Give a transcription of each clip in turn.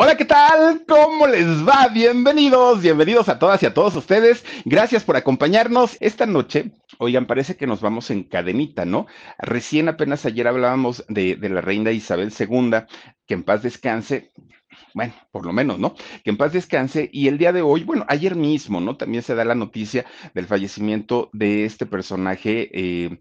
Hola, ¿qué tal? ¿Cómo les va? Bienvenidos, bienvenidos a todas y a todos ustedes. Gracias por acompañarnos esta noche. Oigan, parece que nos vamos en cadenita, ¿no? Recién apenas ayer hablábamos de, la reina Isabel II, que en paz descanse, bueno, por lo menos, ¿no? Que en paz descanse. Y el día de hoy, bueno, ayer mismo, ¿no? También se da la noticia del fallecimiento de este personaje. Eh,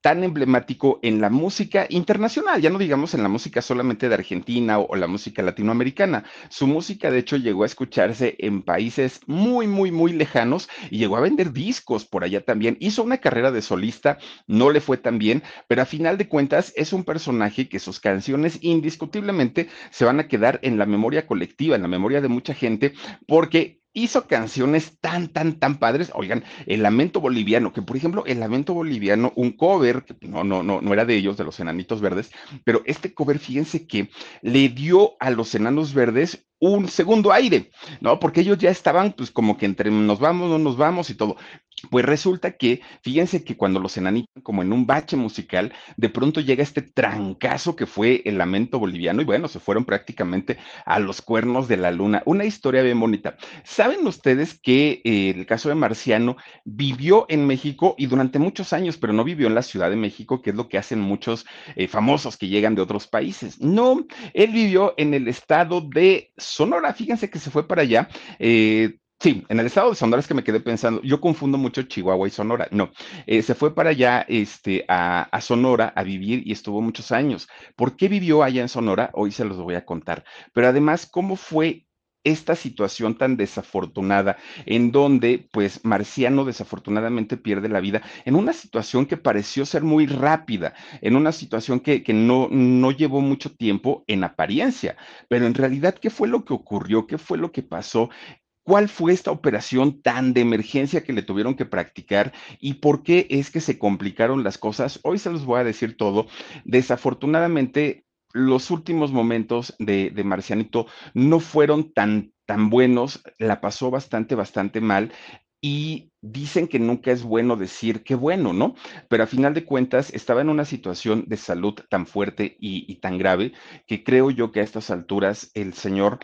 tan emblemático en la música internacional, ya no digamos en la música solamente de Argentina o, la música latinoamericana. Su música, de hecho, llegó a escucharse en países muy, muy, muy lejanos y llegó a vender discos por allá también. Hizo una carrera de solista, no le fue tan bien, pero a final de cuentas es un personaje que sus canciones indiscutiblemente se van a quedar en la memoria colectiva, en la memoria de mucha gente, porque hizo canciones tan, tan, tan padres. Oigan, el lamento boliviano, que por ejemplo, el lamento boliviano, un cover, no, no, no, no era de ellos, de los enanitos verdes, pero este cover, fíjense que le dio a los enanos verdes un segundo aire, ¿no? Porque ellos ya estaban, pues, como que entre nos vamos, no nos vamos y todo. Pues resulta que, fíjense que cuando los enanitos, como en un bache musical, de pronto llega este trancazo que fue el lamento boliviano, y bueno, se fueron prácticamente a los cuernos de la luna. Una historia bien bonita. ¿Saben ustedes que eh, el caso de Marciano vivió en México y durante muchos años, pero no vivió en la Ciudad de México, que es lo que hacen muchos eh, famosos que llegan de otros países? No, él vivió en el estado de Sonora, fíjense que se fue para allá. Eh, Sí, en el estado de Sonora es que me quedé pensando, yo confundo mucho Chihuahua y Sonora. No, eh, se fue para allá este, a, a, Sonora a vivir y estuvo muchos años. ¿Por qué vivió allá en Sonora? Hoy se los voy a contar. Pero además, ¿cómo fue esta situación tan desafortunada en donde pues Marciano desafortunadamente pierde la vida en una situación que pareció ser muy rápida, en una situación que, que no, no llevó mucho tiempo en apariencia, pero en realidad, ¿qué fue lo que ocurrió? ¿Qué fue lo que pasó? ¿Cuál fue esta operación tan de emergencia que le tuvieron que practicar y por qué es que se complicaron las cosas? Hoy se los voy a decir todo. Desafortunadamente, los últimos momentos de, de Marcianito no fueron tan, tan buenos, la pasó bastante, bastante mal y dicen que nunca es bueno decir qué bueno, ¿no? Pero a final de cuentas estaba en una situación de salud tan fuerte y, y tan grave que creo yo que a estas alturas el señor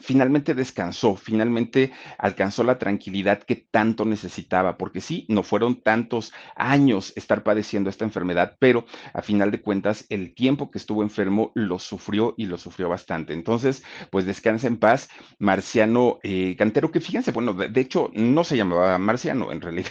finalmente descansó, finalmente alcanzó la tranquilidad que tanto necesitaba, porque sí, no fueron tantos años estar padeciendo esta enfermedad, pero a final de cuentas el tiempo que estuvo enfermo lo sufrió y lo sufrió bastante. Entonces, pues descansa en paz, Marciano eh, Cantero, que fíjense, bueno, de, de, hecho no se llamaba Marciano, en realidad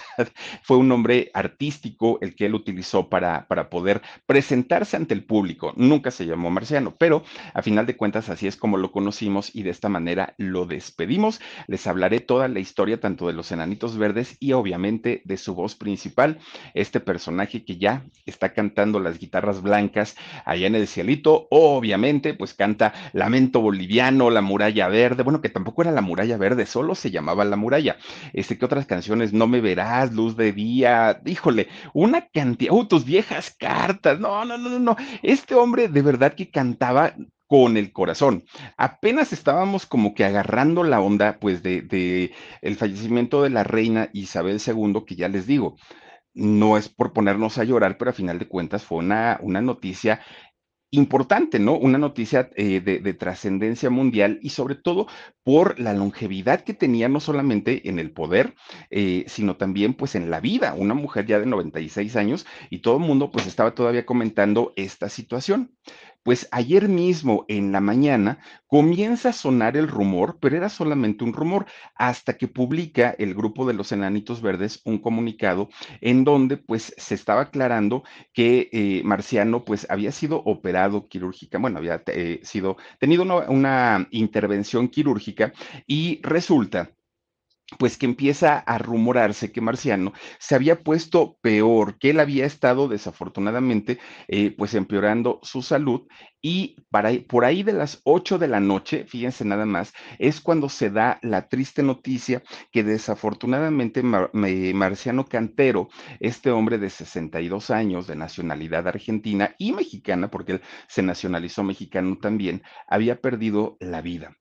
fue un nombre artístico el que él utilizó para, para poder presentarse ante el público, nunca se llamó Marciano, pero a final de cuentas así es como lo conocimos y de esta manera lo despedimos. Les hablaré toda la historia tanto de los enanitos verdes y obviamente de su voz principal, este personaje que ya está cantando las guitarras blancas allá en el cielito, obviamente pues canta Lamento Boliviano, La Muralla Verde, bueno que tampoco era La Muralla Verde, solo se llamaba La Muralla. Este que otras canciones, No me verás, Luz de Día, híjole, una cantidad, oh, tus viejas cartas, no, no, no, no, este hombre de verdad que cantaba con el corazón. Apenas estábamos como que agarrando la onda, pues, de, el fallecimiento de la reina Isabel II, que ya les digo, no es por ponernos a llorar, pero a final de cuentas fue una, una noticia importante, ¿no? Una noticia eh, de, de trascendencia mundial y sobre todo por la longevidad que tenía no solamente en el poder, eh, sino también pues en la vida, una mujer ya de 96 años y todo el mundo pues estaba todavía comentando esta situación. Pues ayer mismo en la mañana comienza a sonar el rumor, pero era solamente un rumor, hasta que publica el grupo de los Enanitos Verdes un comunicado en donde pues se estaba aclarando que eh, Marciano pues había sido operado quirúrgica, bueno, había eh, sido, tenido una intervención quirúrgica y resulta pues que empieza a rumorarse que Marciano se había puesto peor, que él había estado desafortunadamente eh, pues empeorando su salud y para, por ahí de las 8 de la noche, fíjense nada más, es cuando se da la triste noticia que desafortunadamente Marciano Cantero, este hombre de 62 años de nacionalidad argentina y mexicana, porque él se nacionalizó mexicano también, había perdido la vida.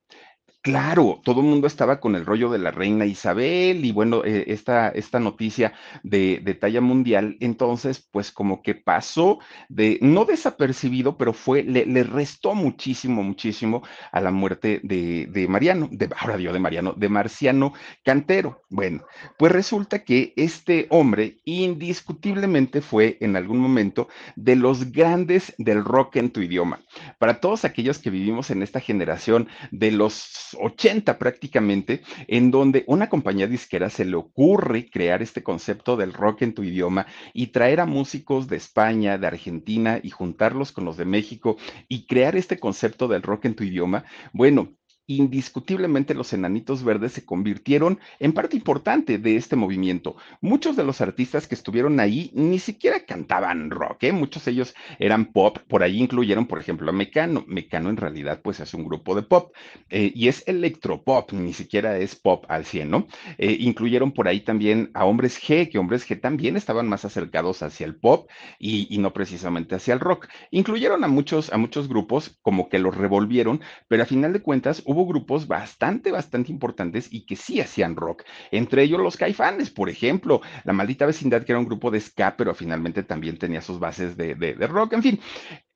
Claro, todo el mundo estaba con el rollo de la reina Isabel y bueno, eh, esta, esta, noticia de, de, talla mundial, entonces pues como que pasó de, no desapercibido, pero fue, le, le restó muchísimo, muchísimo a la muerte de, de Mariano, de, ahora digo de Mariano, de Marciano Cantero. Bueno, pues resulta que este hombre indiscutiblemente fue en algún momento de los grandes del rock en tu idioma. Para todos aquellos que vivimos en esta generación de los 80 prácticamente, en donde una compañía disquera se le ocurre crear este concepto del rock en tu idioma y traer a músicos de España, de Argentina y juntarlos con los de México y crear este concepto del rock en tu idioma. Bueno, indiscutiblemente los enanitos verdes se convirtieron en parte importante de este movimiento. Muchos de los artistas que estuvieron ahí ni siquiera cantaban rock, ¿eh? muchos de ellos eran pop, por ahí incluyeron, por ejemplo, a Mecano. Mecano en realidad pues es un grupo de pop eh, y es electropop, ni siquiera es pop al 100, ¿no? Eh, incluyeron por ahí también a Hombres G, que Hombres G también estaban más acercados hacia el pop y, y no precisamente hacia el rock. Incluyeron a muchos, a muchos grupos como que los revolvieron, pero a final de cuentas hubo grupos bastante, bastante importantes y que sí hacían rock. Entre ellos los caifanes, por ejemplo, La Maldita Vecindad, que era un grupo de ska, pero finalmente también tenía sus bases de, de, rock. En fin,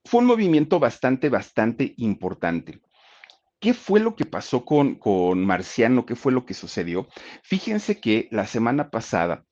fue un movimiento bastante, bastante importante. ¿Qué fue lo que pasó con, con Marciano? ¿Qué fue lo que sucedió? Fíjense que la semana pasada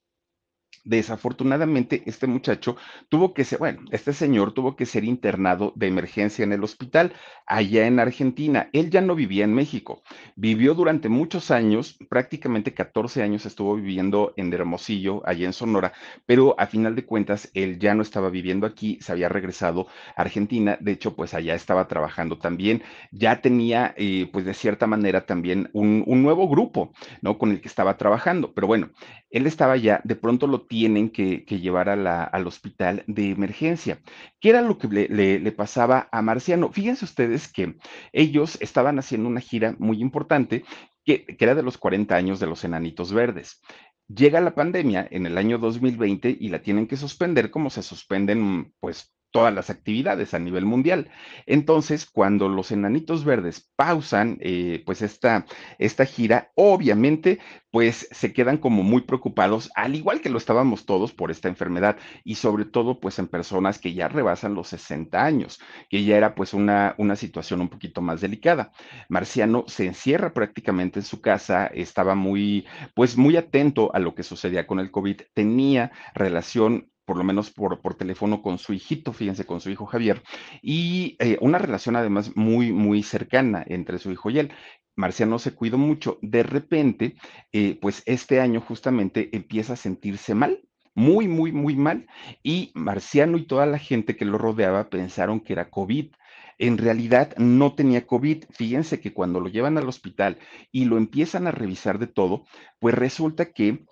Desafortunadamente, este muchacho tuvo que ser, bueno, este señor tuvo que ser internado de emergencia en el hospital allá en Argentina. Él ya no vivía en México. Vivió durante muchos años, prácticamente 14 años estuvo viviendo en Hermosillo, allá en Sonora, pero a final de cuentas, él ya no estaba viviendo aquí, se había regresado a Argentina. De hecho, pues allá estaba trabajando también. Ya tenía, eh, pues de cierta manera, también un, un nuevo grupo, ¿no? Con el que estaba trabajando. Pero bueno, él estaba ya, de pronto lo tienen que, llevar al hospital de emergencia. ¿Qué era lo que le, pasaba a Marciano? Fíjense ustedes que ellos estaban haciendo una gira muy importante que, que era de los 40 años de los Enanitos Verdes. Llega la pandemia en el año 2020 y la tienen que suspender como se suspenden pues todas las actividades a nivel mundial. Entonces, cuando los enanitos verdes pausan, eh, pues esta, esta gira, obviamente, pues se quedan como muy preocupados, al igual que lo estábamos todos por esta enfermedad y sobre todo, pues en personas que ya rebasan los 60 años, que ya era pues una, una situación un poquito más delicada. Marciano se encierra prácticamente en su casa, estaba muy, pues muy atento a lo que sucedía con el COVID, tenía relación por lo menos por, por teléfono con su hijito, fíjense, con su hijo Javier, y eh, una relación además muy, muy cercana entre su hijo y él. Marciano se cuidó mucho. De repente, eh, pues este año justamente empieza a sentirse mal, muy, muy, muy mal, y Marciano y toda la gente que lo rodeaba pensaron que era COVID. En realidad no tenía COVID. Fíjense que cuando lo llevan al hospital y lo empiezan a revisar de todo, pues resulta que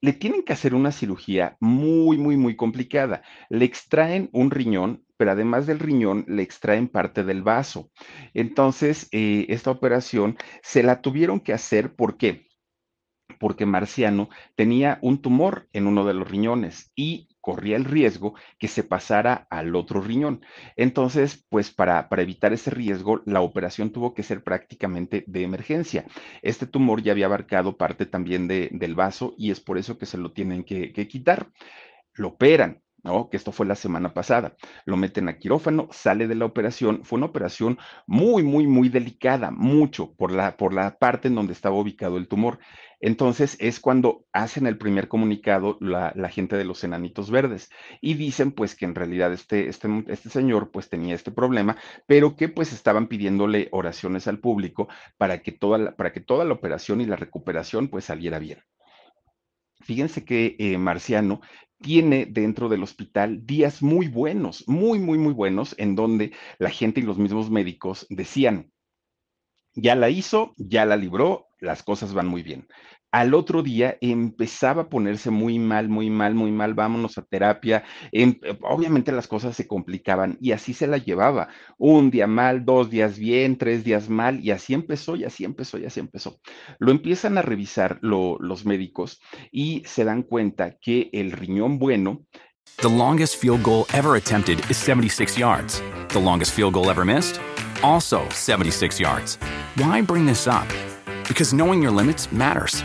le tienen que hacer una cirugía muy, muy, muy complicada. Le extraen un riñón, pero además del riñón le extraen parte del vaso. Entonces, eh, esta operación se la tuvieron que hacer, ¿por qué? Porque Marciano tenía un tumor en uno de los riñones y corría el riesgo que se pasara al otro riñón. Entonces, pues para, para evitar ese riesgo, la operación tuvo que ser prácticamente de emergencia. Este tumor ya había abarcado parte también de, del vaso y es por eso que se lo tienen que, que quitar. Lo operan, Que esto fue la semana pasada. Lo meten a quirófano, sale de la operación. Fue una operación muy, muy, muy delicada, mucho por la, por la parte en donde estaba ubicado el tumor. Entonces es cuando hacen el primer comunicado la, la, gente de los enanitos verdes y dicen pues que en realidad este, este, este señor pues tenía este problema, pero que pues estaban pidiéndole oraciones al público para que toda la, para que toda la operación y la recuperación pues saliera bien. Fíjense que eh, Marciano tiene dentro del hospital días muy buenos, muy, muy, muy buenos, en donde la gente y los mismos médicos decían, ya la hizo, ya la libró, las cosas van muy bien al otro día empezaba a ponerse muy mal, muy mal, muy mal, vámonos a terapia. En, eh, obviamente las cosas se complicaban y así se la llevaba. Un día mal, dos días bien, tres días mal y así empezó y así empezó y así empezó. Lo empiezan a revisar lo, los médicos y se dan cuenta que el riñón bueno... The longest field goal ever attempted is 76 yards. The longest field goal ever missed? Also 76 yards. Why bring this up? Because knowing your limits matters.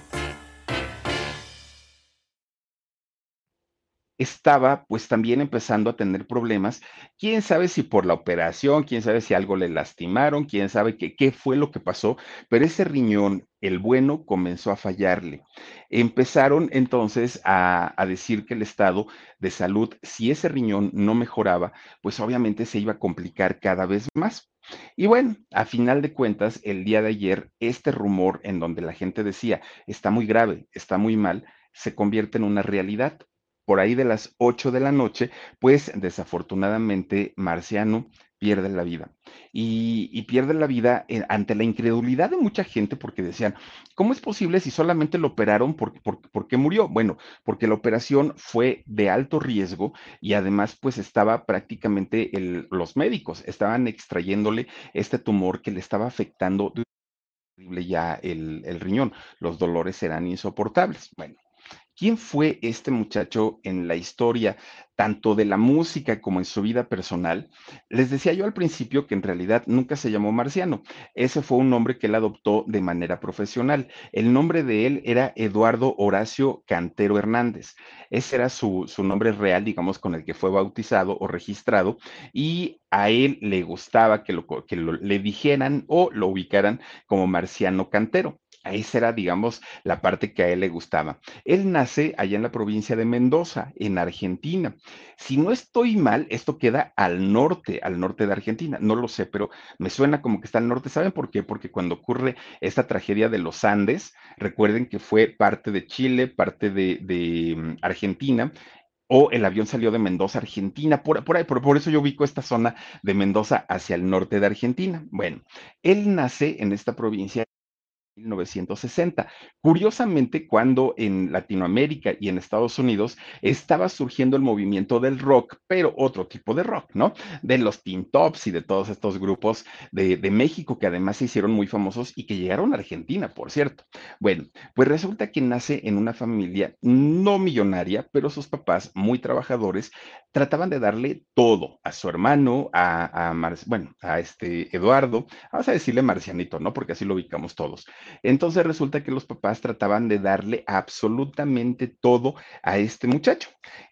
Estaba pues también empezando a tener problemas. Quién sabe si por la operación, quién sabe si algo le lastimaron, quién sabe qué, fue lo que pasó, pero ese riñón, el bueno, comenzó a fallarle. Empezaron entonces a, a decir que el estado de salud, si ese riñón no mejoraba, pues obviamente se iba a complicar cada vez más. Y bueno, a final de cuentas, el día de ayer, este rumor en donde la gente decía, está muy grave, está muy mal, se convierte en una realidad por ahí de las 8 de la noche, pues desafortunadamente Marciano pierde la vida. Y, pierde la vida eh, ante la incredulidad de mucha gente porque decían, ¿cómo es posible si solamente lo operaron? ¿Por, qué murió? Bueno, porque la operación fue de alto riesgo y además pues estaba prácticamente, los médicos estaban extrayéndole este tumor que le estaba afectando ya el, el riñón. Los dolores eran insoportables. Bueno, ¿Quién fue este muchacho en la historia, tanto de la música como en su vida personal? Les decía yo al principio que en realidad nunca se llamó Marciano. Ese fue un nombre que él adoptó de manera profesional. El nombre de él era Eduardo Horacio Cantero Hernández. Ese era su, nombre real, digamos, con el que fue bautizado o registrado. Y a él le gustaba que, lo, que le dijeran o lo ubicaran como Marciano Cantero. Esa era, digamos, la parte que a él le gustaba. Él nace allá en la provincia de Mendoza, en Argentina. Si no estoy mal, esto queda al norte, al norte de Argentina. No lo sé, pero me suena como que está al norte. ¿Saben por qué? Porque cuando ocurre esta tragedia de los Andes, recuerden que fue parte de Chile, parte de, mm, Argentina, o el avión salió de Mendoza, Argentina, por, ahí, por, eso yo ubico esta zona de Mendoza hacia el norte de Argentina. Bueno, él nace en esta provincia 1960. Curiosamente, cuando en Latinoamérica y en Estados Unidos estaba surgiendo el movimiento del rock, pero otro tipo de rock, ¿no? De los Teen Tops y de todos estos grupos de, México que además se hicieron muy famosos y que llegaron a Argentina, por cierto. Bueno, pues resulta que nace en una familia no millonaria, pero sus papás, muy trabajadores, trataban de darle todo a su hermano, a, a bueno, a este Eduardo, vamos a decirle Marcianito, ¿no? Porque así lo ubicamos todos. Entonces resulta que los papás trataban de darle absolutamente todo a este muchacho.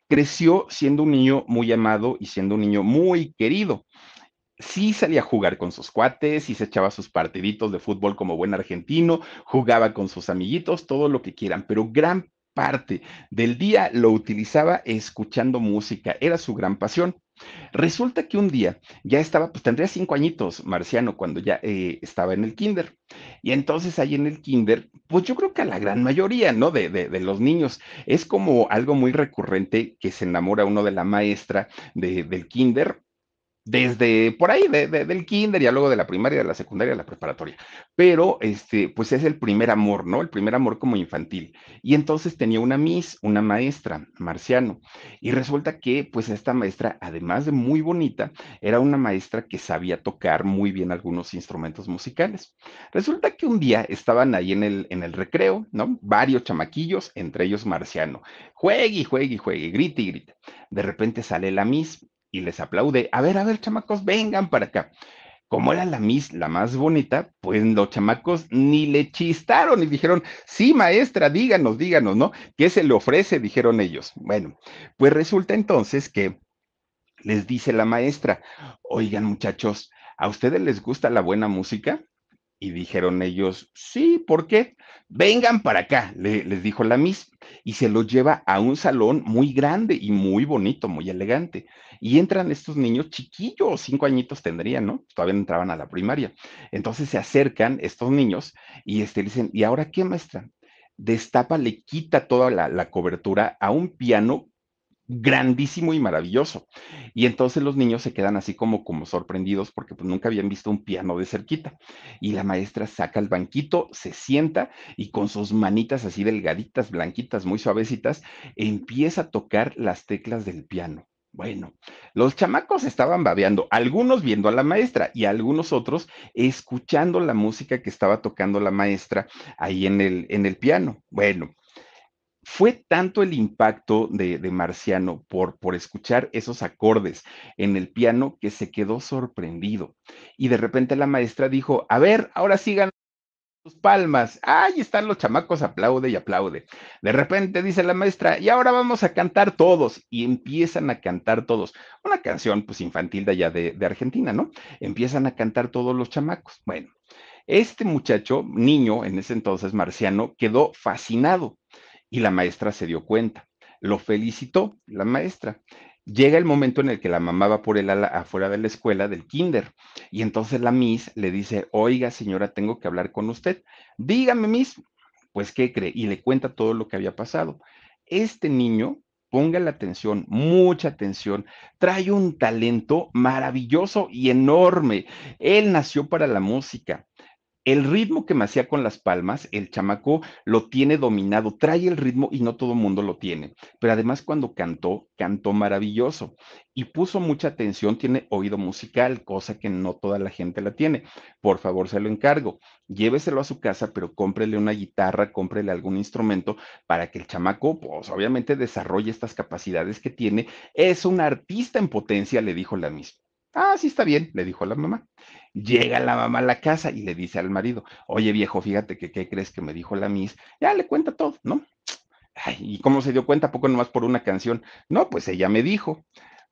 Creció siendo un niño muy amado y siendo un niño muy querido sí salía a jugar con sus cuates y se echaba sus partiditos de fútbol como buen argentino, jugaba con sus amiguitos, todo lo que quieran, pero gran parte del día lo utilizaba escuchando música, era su gran pasión. Resulta que un día ya estaba, pues tendría cinco añitos, Marciano, cuando ya eh, estaba en el kinder. Y entonces ahí en el kinder, pues yo creo que a la gran mayoría, ¿no? De, de, los niños, es como algo muy recurrente que se enamora uno de la maestra de, del kinder desde por ahí, de, de, del kinder, ya luego de la primaria, de la secundaria, de la preparatoria. Pero, este, pues es el primer amor, ¿no? El primer amor como infantil. Y entonces tenía una Miss, una maestra, Marciano. Y resulta que, pues esta maestra, además de muy bonita, era una maestra que sabía tocar muy bien algunos instrumentos musicales. Resulta que un día estaban ahí en el, en el recreo, ¿no? Varios chamaquillos, entre ellos Marciano. Juegue y juegue y juegue, grite y grite. De repente sale la Miss y les aplaude. A ver, a ver, chamacos, vengan para acá. Como era la Miss la más bonita, pues los chamacos ni le chistaron y dijeron, sí, maestra, díganos, díganos, ¿no? ¿Qué se le ofrece? Dijeron ellos. Bueno, pues resulta entonces que les dice la maestra, oigan muchachos, ¿a ustedes les gusta la buena música? Y dijeron ellos, sí, ¿por qué? Vengan para acá, le, les dijo la Miss, y se los lleva a un salón muy grande y muy bonito, muy elegante. Y entran estos niños chiquillos, cinco añitos tendrían, ¿no? Todavía entraban a la primaria. Entonces se acercan estos niños y este, dicen, ¿y ahora qué, maestra? Destapa, le quita toda la, la cobertura a un piano grandísimo y maravilloso. Y entonces los niños se quedan así como, como sorprendidos porque pues nunca habían visto un piano de cerquita. Y la maestra saca el banquito, se sienta y con sus manitas así delgaditas, blanquitas, muy suavecitas, empieza a tocar las teclas del piano. Bueno, los chamacos estaban babeando, algunos viendo a la maestra y algunos otros escuchando la música que estaba tocando la maestra ahí en el, en el piano. Bueno, fue tanto el impacto de, Marciano por, escuchar esos acordes en el piano que se quedó sorprendido. Y de repente la maestra dijo, a ver, ahora sigan sus palmas. Ahí están los chamacos, aplaude y aplaude. De repente dice la maestra, y ahora vamos a cantar todos. Y empiezan a cantar todos. Una canción pues infantil de allá de Argentina, ¿no? Empiezan a cantar todos los chamacos. Bueno, este muchacho, niño en ese entonces, marciano, quedó fascinado y la maestra se dio cuenta. Lo felicitó la maestra. Llega el momento en el que la mamá va por ala afuera de la escuela del kinder y entonces la Miss le dice, oiga señora, tengo que hablar con usted. Dígame, Miss, pues ¿qué cree? Y le cuenta todo lo que había pasado. Este niño, ponga la atención, mucha atención, trae un talento maravilloso y enorme. Él nació para la música el ritmo que me hacía con las palmas, el chamaco lo tiene dominado, trae el ritmo y no todo el mundo lo tiene. Pero además cuando cantó, cantó maravilloso y puso mucha atención, tiene oído musical, cosa que no toda la gente la tiene. Por favor, se lo encargo. Lléveselo a su casa, pero cómprele una guitarra, cómprele algún instrumento para que el chamaco, pues obviamente desarrolle estas capacidades que tiene. Es un artista en potencia, le dijo la misma. Ah, sí está bien, le dijo la mamá. Llega la mamá a la casa y le dice al marido, oye viejo, fíjate que qué crees que me dijo la Miss. Ya le cuenta todo, ¿no? Ay, ¿y cómo se dio cuenta? Poco nomás por una canción. No, pues ella me dijo.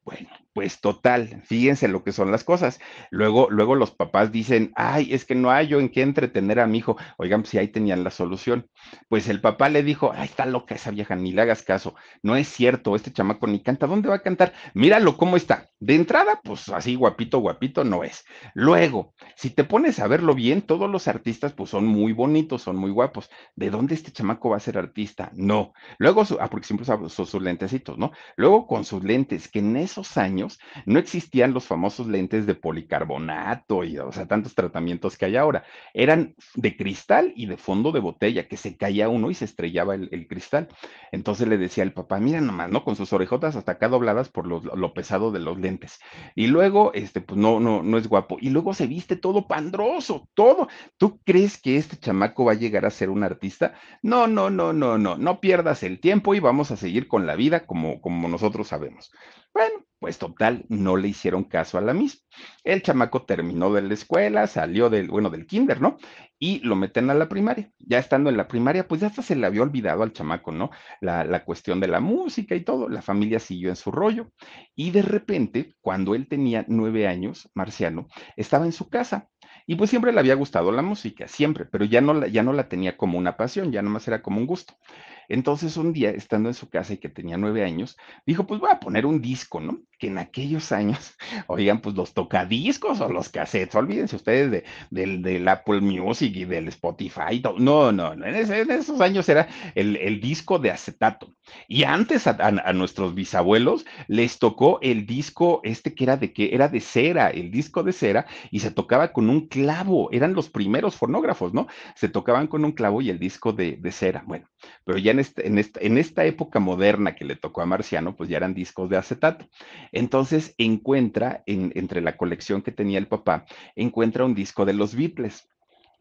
Bueno, pues total, fíjense lo que son las cosas. Luego, luego los papás dicen, ay, es que no hay yo en qué entretener a mi hijo. Oigan, si ahí tenían la solución. Pues el papá le dijo, ay, está loca esa vieja, ni le hagas caso. No es cierto, este chamaco ni canta. ¿Dónde va a cantar? Míralo cómo está. De entrada, pues así guapito, guapito no es. Luego, si te pones a verlo bien, todos los artistas pues son muy bonitos, son muy guapos. ¿De dónde este chamaco va a ser artista? No. Luego, ah, porque siempre sus lentecitos, ¿no? Luego con sus lentes, que en años no existían los famosos lentes de policarbonato y, o sea, tantos tratamientos que hay ahora. Eran de cristal y de fondo de botella, que se caía uno y se estrellaba el, cristal. Entonces le decía al papá, mira nomás, ¿no? Con sus orejotas hasta acá dobladas por lo pesado de los lentes. Y luego, este, pues no, no, no es guapo. Y luego se viste todo pandroso, todo. ¿Tú crees que este chamaco va a llegar a ser un artista? No, no, no, no, no, no pierdas el tiempo y vamos a seguir con la vida como, como nosotros sabemos. Bueno, pues total, no le hicieron caso a la misma. El chamaco terminó de la escuela, salió del, bueno, del kinder, ¿no? Y lo meten a la primaria. Ya estando en la primaria, pues ya hasta se le había olvidado al chamaco, ¿no? La, la cuestión de la música y todo. La familia siguió en su rollo. Y de repente, cuando él tenía nueve años, Marciano, estaba en su casa. Y pues siempre le había gustado la música, siempre, pero ya no, la, ya no la tenía como una pasión, ya nomás era como un gusto. Entonces un día, estando en su casa y que tenía nueve años, dijo, pues voy a poner un disco, ¿no? Que en aquellos años, oigan, pues los tocadiscos o los cassettes, olvídense ustedes de, del, del Apple Music y del Spotify, no, no, en, en, esos años era el, el, disco de acetato. Y antes a, nuestros bisabuelos les tocó el disco este que era de que era de cera, el disco de cera, y se tocaba con un clavo, eran los primeros fonógrafos, ¿no? Se tocaban con un clavo y el disco de, de cera. Bueno, pero ya en, este, en, esta, época moderna que le tocó a Marciano, pues ya eran discos de acetato. Entonces encuentra, en, entre la colección que tenía el papá, encuentra un disco de los Beatles.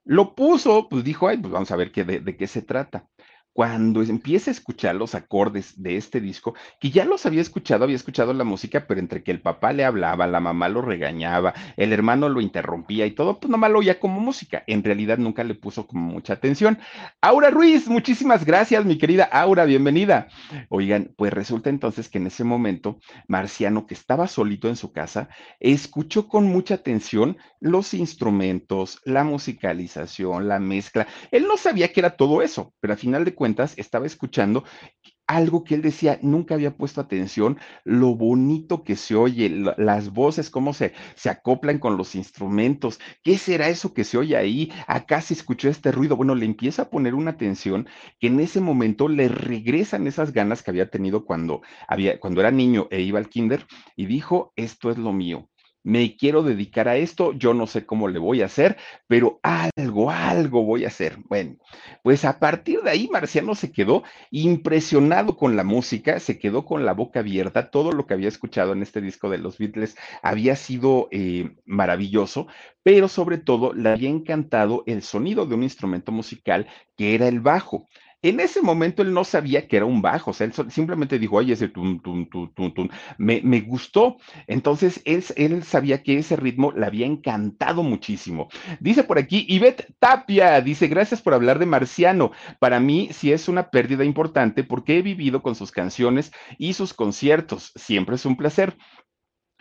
Lo puso, pues dijo, ay, pues vamos a ver qué, de qué se trata cuando empieza a escuchar los acordes de este disco, que ya los había escuchado, había escuchado la música, pero entre que el papá le hablaba, la mamá lo regañaba, el hermano lo interrumpía y todo, pues nomás lo oía como música. En realidad nunca le puso como mucha atención. Aura Ruiz, muchísimas gracias, mi querida Aura, bienvenida. Oigan, pues resulta entonces que en ese momento, Marciano, que estaba solito en su casa, escuchó con mucha atención los instrumentos, la musicalización, la mezcla. Él no sabía que era todo eso, pero al final de cuentas, estaba escuchando algo que él decía, nunca había puesto atención, lo bonito que se oye, las voces, cómo se, se acoplan con los instrumentos, ¿qué será eso que se oye ahí? Acá se escuchó este ruido, bueno, le empieza a poner una atención que en ese momento le regresan esas ganas que había tenido cuando, había, cuando era niño e iba al kinder y dijo, esto es lo mío me quiero dedicar a esto, yo no sé cómo le voy a hacer, pero algo, algo voy a hacer. Bueno, pues a partir de ahí Marciano se quedó impresionado con la música, se quedó con la boca abierta, todo lo que había escuchado en este disco de los Beatles había sido eh, maravilloso, pero sobre todo le había encantado el sonido de un instrumento musical que era el bajo. En ese momento él no sabía que era un bajo, o sea, él simplemente dijo, oye, ese tum, tum, tum, tum, tum, me, me gustó. Entonces, él, él sabía que ese ritmo le había encantado muchísimo. Dice por aquí, Ivette Tapia, dice, gracias por hablar de Marciano. Para mí sí es una pérdida importante porque he vivido con sus canciones y sus conciertos. Siempre es un placer.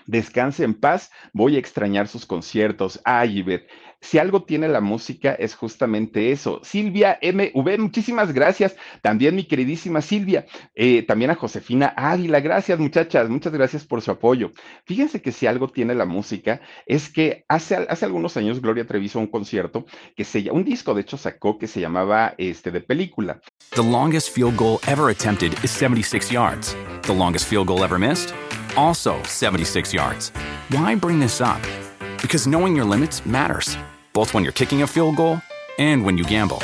Descanse en paz, voy a extrañar sus conciertos. Ay, Ivette, si algo tiene la música es justamente eso. Silvia MV, muchísimas gracias. También mi queridísima Silvia. Eh, también a Josefina Águila, gracias muchachas, muchas gracias por su apoyo. Fíjense que si algo tiene la música es que hace, algunos años Gloria Trevi hizo un concierto que se un disco de hecho sacó que se llamaba este de película. The longest field goal ever attempted is 76 yards. The longest field goal ever missed? Also 76 yards. Why bring this up? Because knowing your limits matters, both when you're kicking a field goal and when you gamble.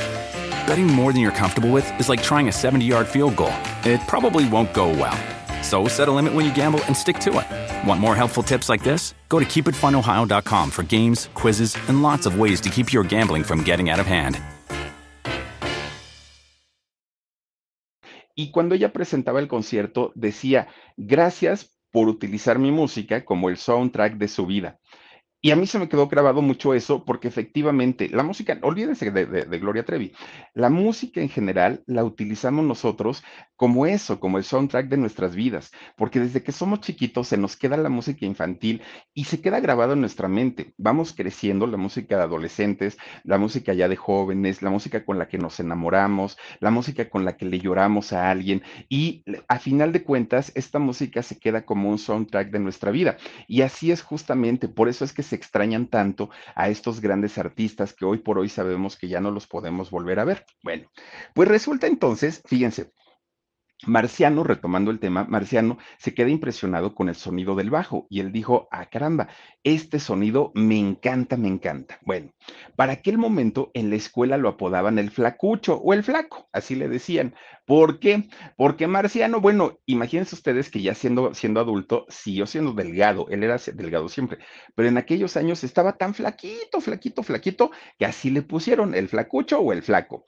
Betting more than you're comfortable with is like trying a 70 yard field goal, it probably won't go well. So set a limit when you gamble and stick to it. Want more helpful tips like this? Go to keepitfunohio.com for games, quizzes, and lots of ways to keep your gambling from getting out of hand. Y cuando ella presentaba el concierto, decía, gracias por utilizar mi música como el soundtrack de su vida. Y a mí se me quedó grabado mucho eso porque efectivamente la música, olvídense de, Gloria Trevi, la música en general la utilizamos nosotros como eso, como el soundtrack de nuestras vidas, porque desde que somos chiquitos se nos queda la música infantil y se queda grabado en nuestra mente. Vamos creciendo, la música de adolescentes, la música ya de jóvenes, la música con la que nos enamoramos, la música con la que le lloramos a alguien y a final de cuentas esta música se queda como un soundtrack de nuestra vida. Y así es justamente, por eso es que se extrañan tanto a estos grandes artistas que hoy por hoy sabemos que ya no los podemos volver a ver. Bueno, pues resulta entonces, fíjense, Marciano, retomando el tema, Marciano se queda impresionado con el sonido del bajo y él dijo, ah, caramba, este sonido me encanta, me encanta. Bueno, para aquel momento en la escuela lo apodaban el flacucho o el flaco, así le decían. ¿Por qué? Porque Marciano, bueno, imagínense ustedes que ya siendo, siendo adulto, siguió siendo delgado, él era delgado siempre, pero en aquellos años estaba tan flaquito, flaquito, flaquito, que así le pusieron el flacucho o el flaco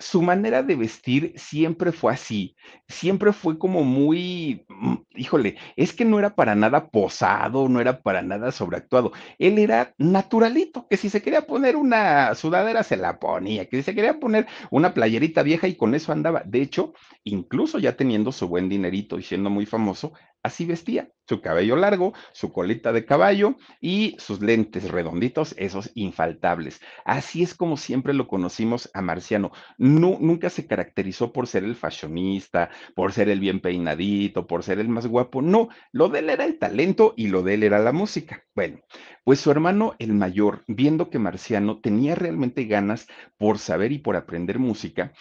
su manera de vestir siempre fue así, siempre fue como muy, mm, híjole, es que no era para nada posado, no era para nada sobreactuado, él era naturalito, que si se quería poner una sudadera se la ponía, que si se quería poner una playerita vieja y con eso andaba, de hecho, incluso ya teniendo su buen dinerito y siendo muy famoso, Así vestía, su cabello largo, su colita de caballo y sus lentes redonditos, esos infaltables. Así es como siempre lo conocimos a Marciano. No, nunca se caracterizó por ser el fashionista, por ser el bien peinadito, por ser el más guapo. No, lo de él era el talento y lo de él era la música. Bueno, pues su hermano el mayor, viendo que Marciano tenía realmente ganas por saber y por aprender música,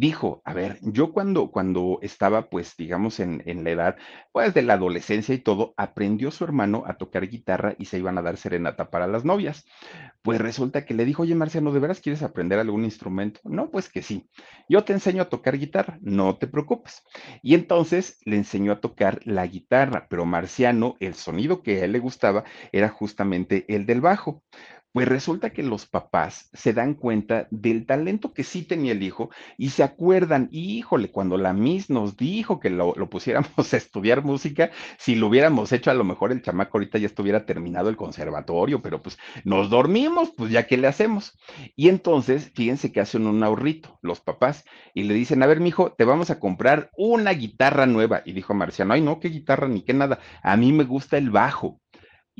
dijo, a ver, yo cuando, cuando estaba, pues, digamos, en, en, la edad, pues, de la adolescencia y todo, aprendió su hermano a tocar guitarra y se iban a dar serenata para las novias. Pues resulta que le dijo, oye, Marciano, ¿de veras quieres aprender algún instrumento? No, pues que sí. Yo te enseño a tocar guitarra, no te preocupes. Y entonces le enseñó a tocar la guitarra, pero Marciano, el sonido que a él le gustaba era justamente el del bajo. Pues resulta que los papás se dan cuenta del talento que sí tenía el hijo y se acuerdan, híjole, cuando la Miss nos dijo que lo, pusiéramos a estudiar música, si lo hubiéramos hecho, a lo mejor el chamaco ahorita ya estuviera terminado el conservatorio, pero pues nos dormimos, pues ya qué le hacemos. Y entonces, fíjense que hacen un ahorrito los papás y le dicen, a ver, mijo, te vamos a comprar una guitarra nueva. Y dijo Marciano, ay, no, qué guitarra ni qué nada, a mí me gusta el bajo.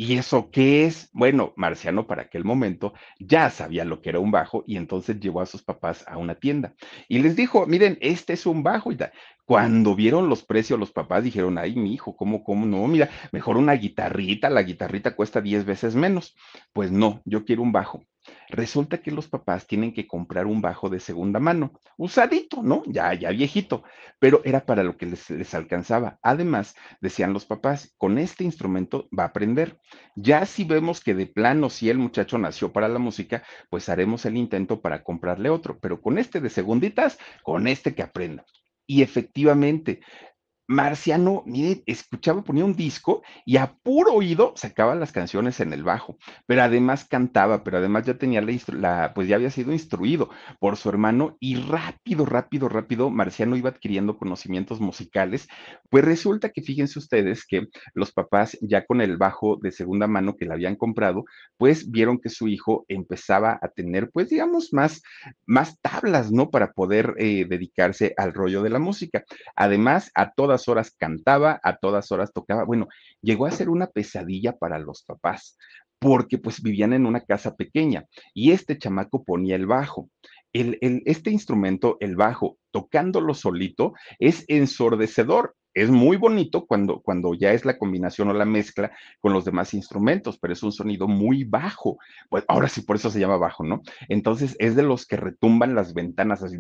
¿Y eso qué es? Bueno, Marciano para aquel momento ya sabía lo que era un bajo y entonces llevó a sus papás a una tienda y les dijo, miren, este es un bajo y. Cuando vieron los precios, los papás dijeron, ay, mi hijo, ¿cómo, cómo no? Mira, mejor una guitarrita, la guitarrita cuesta 10 veces menos. Pues no, yo quiero un bajo. Resulta que los papás tienen que comprar un bajo de segunda mano, usadito, ¿no? Ya, ya viejito, pero era para lo que les, les alcanzaba. Además, decían los papás, con este instrumento va a aprender. Ya si vemos que de plano, si el muchacho nació para la música, pues haremos el intento para comprarle otro, pero con este de segunditas, con este que aprenda. Y efectivamente, Marciano, mire, escuchaba, ponía un disco y a puro oído sacaba las canciones en el bajo, pero además cantaba, pero además ya tenía la, la, pues ya había sido instruido por su hermano y rápido, rápido, rápido, Marciano iba adquiriendo conocimientos musicales. Pues resulta que fíjense ustedes que los papás ya con el bajo de segunda mano que le habían comprado, pues vieron que su hijo empezaba a tener, pues digamos, más, más tablas, ¿no? Para poder eh, dedicarse al rollo de la música. Además, a todas horas cantaba, a todas horas tocaba. Bueno, llegó a ser una pesadilla para los papás, porque pues vivían en una casa pequeña y este chamaco ponía el bajo. El, el, este instrumento, el bajo, tocándolo solito, es ensordecedor es muy bonito cuando, cuando ya es la combinación o la mezcla con los demás instrumentos, pero es un sonido muy bajo. Pues ahora sí, por eso se llama bajo, ¿no? Entonces es de los que retumban las ventanas así.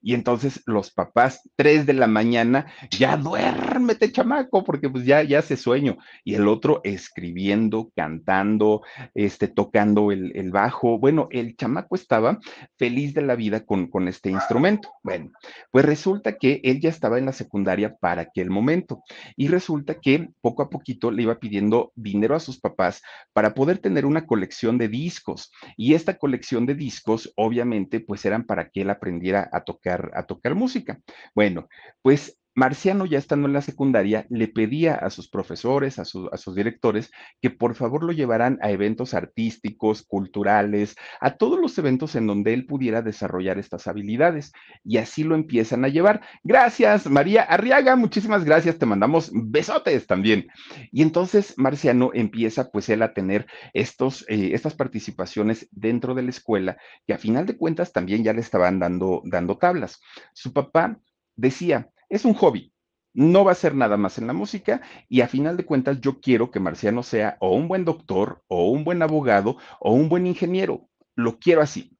Y entonces los papás, tres de la mañana, ya duérmete, chamaco, porque pues ya, ya hace sueño. Y el otro escribiendo, cantando, este, tocando el, el bajo. Bueno, el chamaco estaba feliz de la vida con, con este instrumento. Bueno, pues resulta que él ya estaba en la secundaria para aquel momento. Y resulta que poco a poquito le iba pidiendo dinero a sus papás para poder tener una colección de discos. Y esta colección de discos, obviamente, pues eran para que él aprendiera a tocar, a tocar música. Bueno, pues Marciano, ya estando en la secundaria, le pedía a sus profesores, a, su, a, sus directores, que por favor lo llevaran a eventos artísticos, culturales, a todos los eventos en donde él pudiera desarrollar estas habilidades. Y así lo empiezan a llevar. Gracias, María Arriaga, muchísimas gracias, te mandamos besotes también. Y entonces Marciano empieza pues él a tener estos, eh, estas participaciones dentro de la escuela, que a final de cuentas también ya le estaban dando, dando tablas. Su papá decía, es un hobby. No va a ser nada más en la música y a final de cuentas yo quiero que Marciano sea o un buen doctor o un buen abogado o un buen ingeniero. Lo quiero así.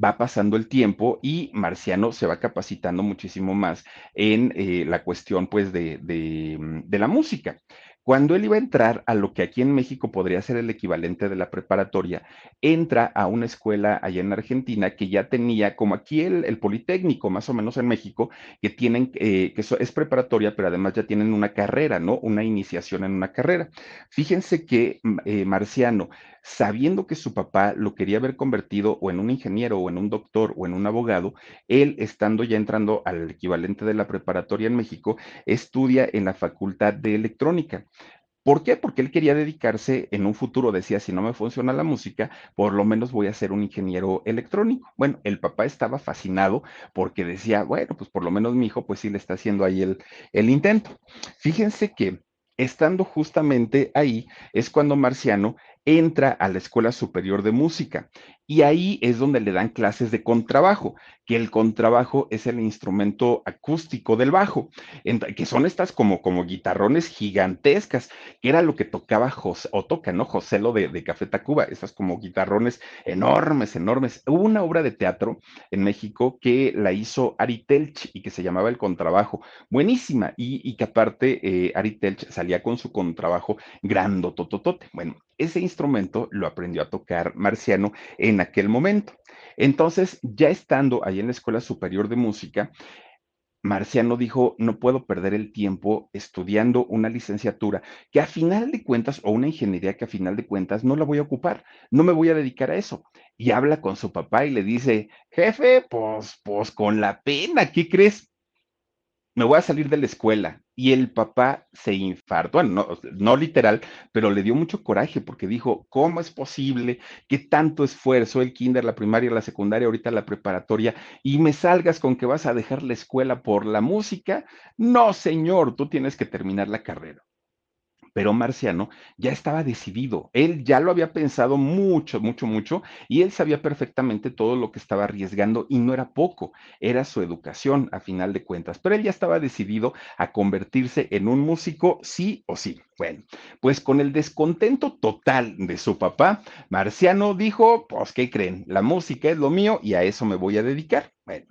Va pasando el tiempo y Marciano se va capacitando muchísimo más en eh, la cuestión pues de, de, de la música. Cuando él iba a entrar a lo que aquí en México podría ser el equivalente de la preparatoria, entra a una escuela allá en Argentina que ya tenía, como aquí el, Politécnico, más o menos en México, que tienen, eh, que es preparatoria, pero además ya tienen una carrera, ¿no? Una iniciación en una carrera. Fíjense que eh, Marciano, sabiendo que su papá lo quería haber convertido o en un ingeniero o en un doctor o en un abogado, él estando ya entrando al equivalente de la preparatoria en México, estudia en la Facultad de Electrónica ¿Por qué? Porque él quería dedicarse en un futuro, decía, si no me funciona la música, por lo menos voy a ser un ingeniero electrónico. Bueno, el papá estaba fascinado porque decía, bueno, pues por lo menos mi hijo, pues sí le está haciendo ahí el, el intento. Fíjense que estando justamente ahí es cuando Marciano entra a la Escuela Superior de Música y ahí es donde le dan clases de contrabajo, que el contrabajo es el instrumento acústico del bajo, que son estas como, como guitarrones gigantescas, que era lo que tocaba José, o toca, ¿no? José lo de, de Café Tacuba, esas como guitarrones enormes, enormes. Hubo una obra de teatro en México que la hizo Ari Telch y que se llamaba El Contrabajo, buenísima, y, que aparte eh, Ari Telch salía con su contrabajo grando, tototote. Bueno, ese instrumento lo aprendió a tocar Marciano en aquel momento. Entonces, ya estando ahí en la Escuela Superior de Música, Marciano dijo, no puedo perder el tiempo estudiando una licenciatura que a final de cuentas, o una ingeniería que a final de cuentas no la voy a ocupar, no me voy a dedicar a eso. Y habla con su papá y le dice, jefe, pues, pues con la pena, ¿qué crees? Me voy a salir de la escuela. Y el papá se infartó, no, no, literal, pero le dio mucho coraje porque dijo, ¿cómo es posible que tanto esfuerzo, el kinder, la primaria, la secundaria, ahorita la preparatoria, y me salgas con que vas a dejar la escuela por la música? No, señor, tú tienes que terminar la carrera pero Marciano ya estaba decidido, él ya lo había pensado mucho, mucho, mucho, y él sabía perfectamente todo lo que estaba arriesgando y no era poco, era su educación a final de cuentas, pero él ya estaba decidido a convertirse en un músico sí o sí. Bueno, pues con el descontento total de su papá, Marciano dijo, pues, ¿qué creen? La música es lo mío y a eso me voy a dedicar. Bueno,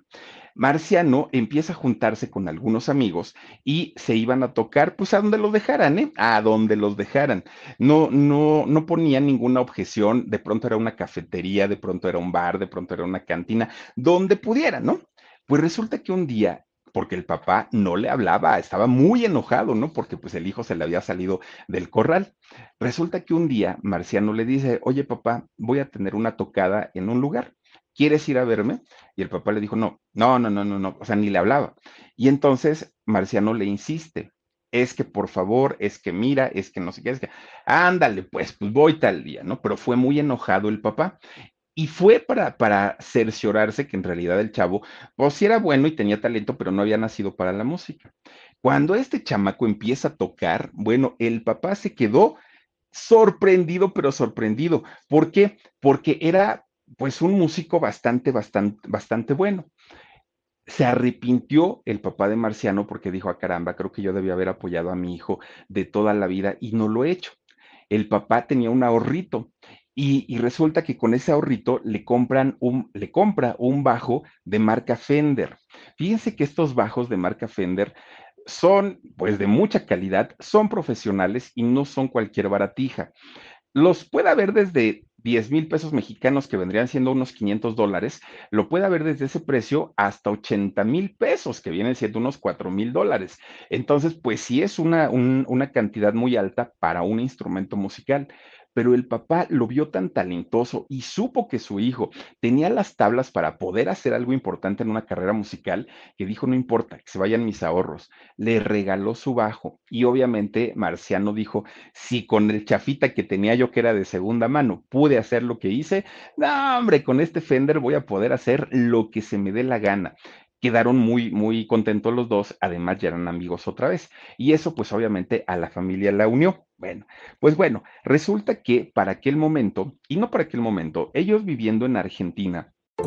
Marciano empieza a juntarse con algunos amigos y se iban a tocar, pues a donde los dejaran, ¿eh? A donde los dejaran. No, no, no ponían ninguna objeción. De pronto era una cafetería, de pronto era un bar, de pronto era una cantina, donde pudiera, ¿no? Pues resulta que un día porque el papá no le hablaba, estaba muy enojado, ¿no? Porque pues el hijo se le había salido del corral. Resulta que un día Marciano le dice, oye papá, voy a tener una tocada en un lugar. ¿Quieres ir a verme? Y el papá le dijo, no, no, no, no, no, no, o sea, ni le hablaba. Y entonces Marciano le insiste, es que por favor, es que mira, es que no sé qué, es que, ándale, pues, pues voy tal día, ¿no? Pero fue muy enojado el papá. Y fue para, para cerciorarse que en realidad el chavo, pues sí era bueno y tenía talento, pero no había nacido para la música. Cuando este chamaco empieza a tocar, bueno, el papá se quedó sorprendido, pero sorprendido. ¿Por qué? Porque era pues un músico bastante, bastante, bastante bueno. Se arrepintió el papá de Marciano porque dijo, a ah, caramba, creo que yo debía haber apoyado a mi hijo de toda la vida y no lo he hecho. El papá tenía un ahorrito y, y, resulta que con ese ahorrito le compran un, le compra un bajo de marca Fender. Fíjense que estos bajos de marca Fender son pues de mucha calidad, son profesionales y no son cualquier baratija. Los puede haber desde 10 mil pesos mexicanos, que vendrían siendo unos 500 dólares, lo puede haber desde ese precio hasta 80 mil pesos, que vienen siendo unos 4 mil dólares. Entonces, pues sí es una, una cantidad muy alta para un instrumento musical pero el papá lo vio tan talentoso y supo que su hijo tenía las tablas para poder hacer algo importante en una carrera musical, que dijo, no importa, que se vayan mis ahorros. Le regaló su bajo y obviamente Marciano dijo, si con el chafita que tenía yo que era de segunda mano pude hacer lo que hice, no, hombre, con este Fender voy a poder hacer lo que se me dé la gana quedaron muy, muy contentos los dos, además ya eran amigos otra vez. Y eso pues obviamente a la familia la unió. Bueno, pues bueno, resulta que para aquel momento, y no para aquel momento, ellos viviendo en Argentina,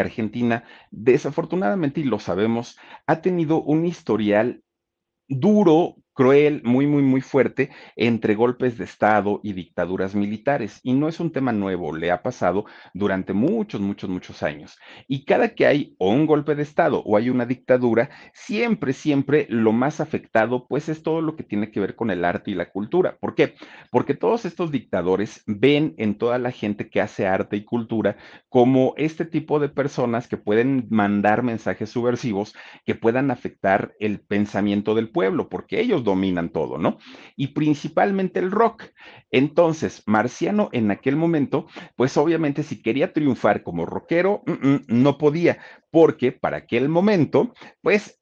Argentina, desafortunadamente, y lo sabemos, ha tenido un historial duro cruel, muy, muy, muy fuerte entre golpes de Estado y dictaduras militares. Y no es un tema nuevo, le ha pasado durante muchos, muchos, muchos años. Y cada que hay o un golpe de Estado o hay una dictadura, siempre, siempre lo más afectado, pues es todo lo que tiene que ver con el arte y la cultura. ¿Por qué? Porque todos estos dictadores ven en toda la gente que hace arte y cultura como este tipo de personas que pueden mandar mensajes subversivos que puedan afectar el pensamiento del pueblo, porque ellos dominan todo, ¿no? Y principalmente el rock. Entonces, Marciano en aquel momento, pues obviamente si quería triunfar como rockero, mm, mm, no podía, porque para aquel momento, pues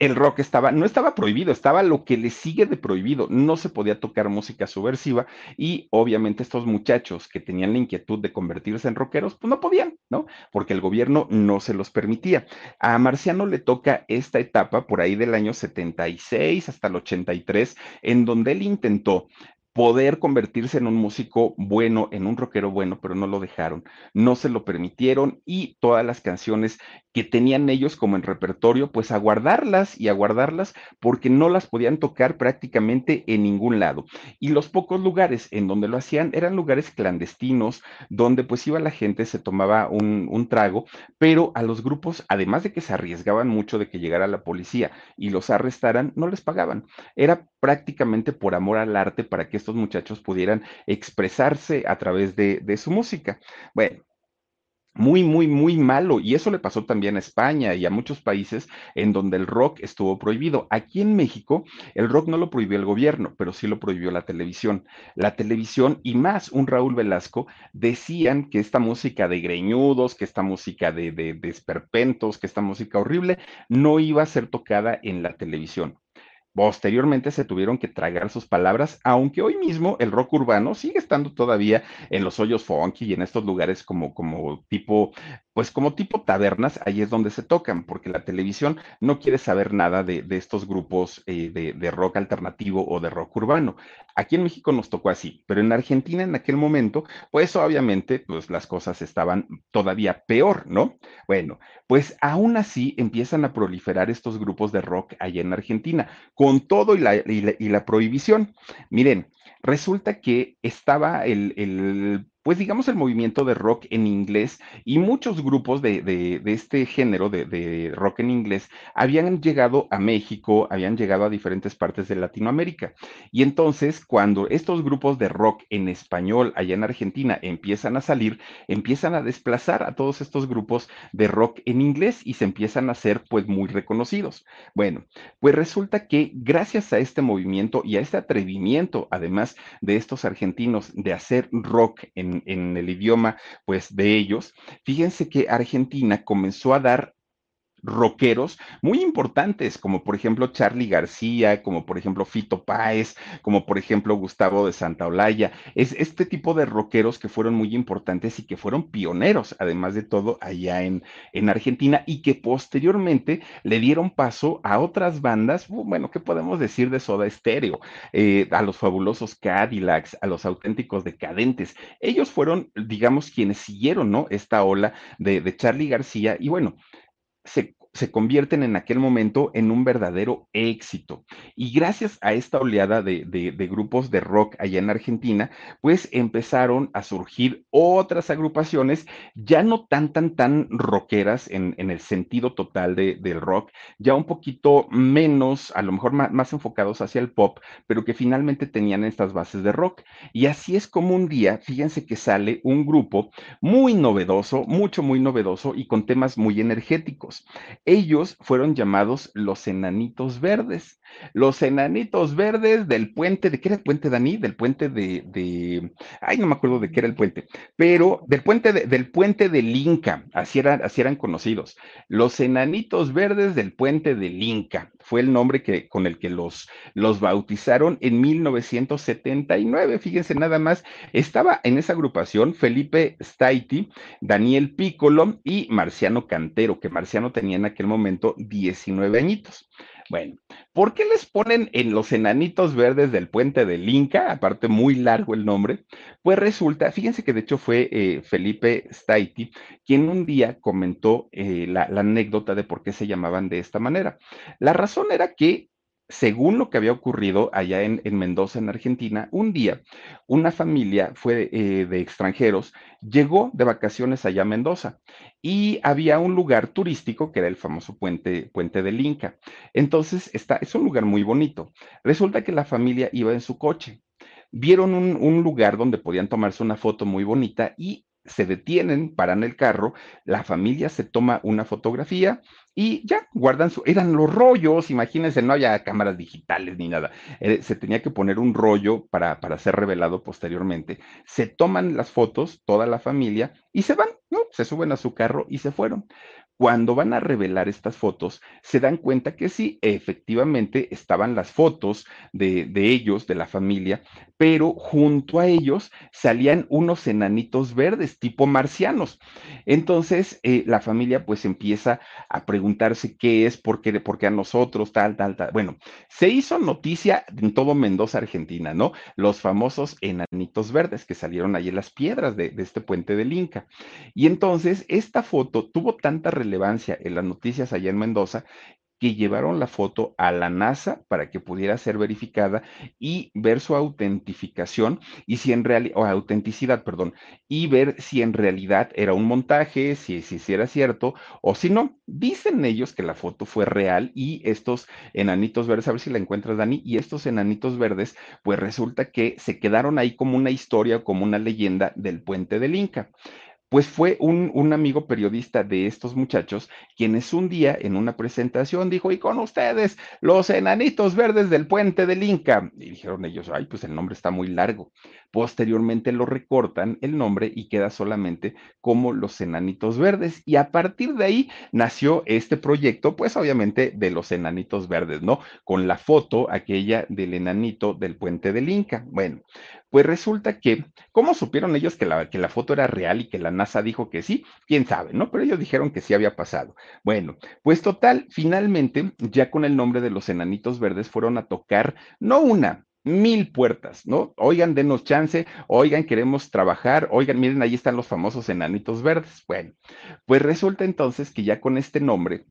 el rock estaba, no estaba prohibido, estaba lo que le sigue de prohibido, no se podía tocar música subversiva y obviamente estos muchachos que tenían la inquietud de convertirse en rockeros, pues no podían, ¿no? Porque el gobierno no se los permitía. A Marciano le toca esta etapa por ahí del año 76 hasta el 83, en donde él intentó poder convertirse en un músico bueno, en un rockero bueno, pero no lo dejaron, no se lo permitieron y todas las canciones que tenían ellos como en repertorio, pues a guardarlas y a guardarlas porque no las podían tocar prácticamente en ningún lado. Y los pocos lugares en donde lo hacían eran lugares clandestinos, donde pues iba la gente, se tomaba un, un trago, pero a los grupos, además de que se arriesgaban mucho de que llegara la policía y los arrestaran, no les pagaban. Era prácticamente por amor al arte para que estos muchachos pudieran expresarse a través de, su música. Bueno, muy, muy, muy malo. Y eso le pasó también a España y a muchos países en donde el rock estuvo prohibido. Aquí en México, el rock no lo prohibió el gobierno, pero sí lo prohibió la televisión. La televisión y más un Raúl Velasco decían que esta música de greñudos, que esta música de, de, de esperpentos, que esta música horrible no iba a ser tocada en la televisión. Posteriormente se tuvieron que tragar sus palabras, aunque hoy mismo el rock urbano sigue estando todavía en los hoyos funky y en estos lugares como, como tipo, pues como tipo tabernas, ahí es donde se tocan, porque la televisión no quiere saber nada de, de estos grupos eh, de, de, rock alternativo o de rock urbano. Aquí en México nos tocó así, pero en Argentina en aquel momento, pues obviamente, pues las cosas estaban todavía peor, ¿no? Bueno, pues aún así empiezan a proliferar estos grupos de rock allá en Argentina con todo y la, y la, y la prohibición. Miren, resulta que estaba el, el pues digamos el movimiento de rock en inglés y muchos grupos de, de, este género de, de, rock en inglés habían llegado a México, habían llegado a diferentes partes de Latinoamérica. Y entonces cuando estos grupos de rock en español allá en Argentina empiezan a salir, empiezan a desplazar a todos estos grupos de rock en inglés y se empiezan a hacer pues muy reconocidos. Bueno, pues resulta que gracias a este movimiento y a este atrevimiento, además de estos argentinos de hacer rock en en, el idioma pues de ellos, fíjense que Argentina comenzó a dar rockeros muy importantes, como por ejemplo Charlie García, como por ejemplo Fito Páez, como por ejemplo Gustavo de Santaolalla. Es este tipo de rockeros que fueron muy importantes y que fueron pioneros, además de todo, allá en, en Argentina y que posteriormente le dieron paso a otras bandas, bueno, ¿qué podemos decir de Soda Stereo? Eh, a los fabulosos Cadillacs, a los auténticos decadentes. Ellos fueron, digamos, quienes siguieron, ¿no? Esta ola de, de Charlie García y bueno, se, se, convierten en aquel momento en un verdadero éxito. Y gracias a esta oleada de, de, grupos de rock allá en Argentina, pues empezaron a surgir otras agrupaciones, ya no tan, tan, tan rockeras en, en el sentido total de, del rock, ya un poquito menos, a lo mejor más, más enfocados hacia el pop, pero que finalmente tenían estas bases de rock. Y así es como un día, fíjense que sale un grupo muy novedoso, mucho, muy novedoso y con temas muy energéticos. Ellos fueron llamados los enanitos verdes. Los enanitos verdes del puente, ¿de qué era el puente, Dani? Del puente de, de ay, no me acuerdo de qué era el puente, pero del puente de, del puente del Inca, así eran, así eran conocidos. Los enanitos verdes del puente del Inca fue el nombre que, con el que los, los bautizaron en 1979. Fíjense nada más, estaba en esa agrupación Felipe Staiti, Daniel Piccolo y Marciano Cantero, que Marciano tenía en aquel momento 19 añitos. Bueno, ¿por qué les ponen en los enanitos verdes del puente del Inca? Aparte, muy largo el nombre. Pues resulta, fíjense que de hecho fue eh, Felipe Staiti quien un día comentó eh, la, la anécdota de por qué se llamaban de esta manera. La razón era que según lo que había ocurrido allá en, Mendoza, en Argentina, un día una familia fue eh, de extranjeros, llegó de vacaciones allá a Mendoza y había un lugar turístico que era el famoso puente, puente del Inca. Entonces, está, es un lugar muy bonito. Resulta que la familia iba en su coche. Vieron un, un lugar donde podían tomarse una foto muy bonita y se detienen, paran el carro, la familia se toma una fotografía y ya guardan su, eran los rollos, imagínense, no había cámaras digitales ni nada, eh, se tenía que poner un rollo para, para ser revelado posteriormente. Se toman las fotos, toda la familia, y se van, ¿no? Se suben a su carro y se fueron. Cuando van a revelar estas fotos, se dan cuenta que sí, efectivamente estaban las fotos de, ellos, de la familia, pero junto a ellos salían unos enanitos verdes, tipo marcianos. Entonces, eh, la familia pues empieza a preguntarse qué es, por qué, por qué a nosotros, tal, tal, tal. Bueno, se hizo noticia en todo Mendoza, Argentina, ¿no? Los famosos enanitos verdes que salieron ahí en las piedras de, este puente del Inca. Y entonces, esta foto tuvo tanta relevancia en las noticias allá en Mendoza que llevaron la foto a la NASA para que pudiera ser verificada y ver su autentificación y si en realidad, o autenticidad, perdón, y ver si en realidad era un montaje, si, si, era cierto o si no. Dicen ellos que la foto fue real y estos enanitos verdes, a ver si la encuentras, Dani, y estos enanitos verdes, pues resulta que se quedaron ahí como una historia, como una leyenda del puente del Inca pues fue un, amigo periodista de estos muchachos quienes un día en una presentación dijo, y con ustedes, los enanitos verdes del puente del Inca. Y dijeron ellos, ay, pues el nombre está muy largo. Posteriormente lo recortan el nombre y queda solamente como los enanitos verdes. Y a partir de ahí nació este proyecto, pues obviamente de los enanitos verdes, ¿no? Con la foto aquella del enanito del puente del Inca. Bueno, pues resulta que, ¿cómo supieron ellos que la, que la foto era real y que la NASA dijo que sí? Quién sabe, ¿no? Pero ellos dijeron que sí había pasado. Bueno, pues total, finalmente, ya con el nombre de los enanitos verdes, fueron a tocar no una, mil puertas, ¿no? Oigan, denos chance, oigan, queremos trabajar, oigan, miren, ahí están los famosos enanitos verdes. Bueno, pues resulta entonces que ya con este nombre,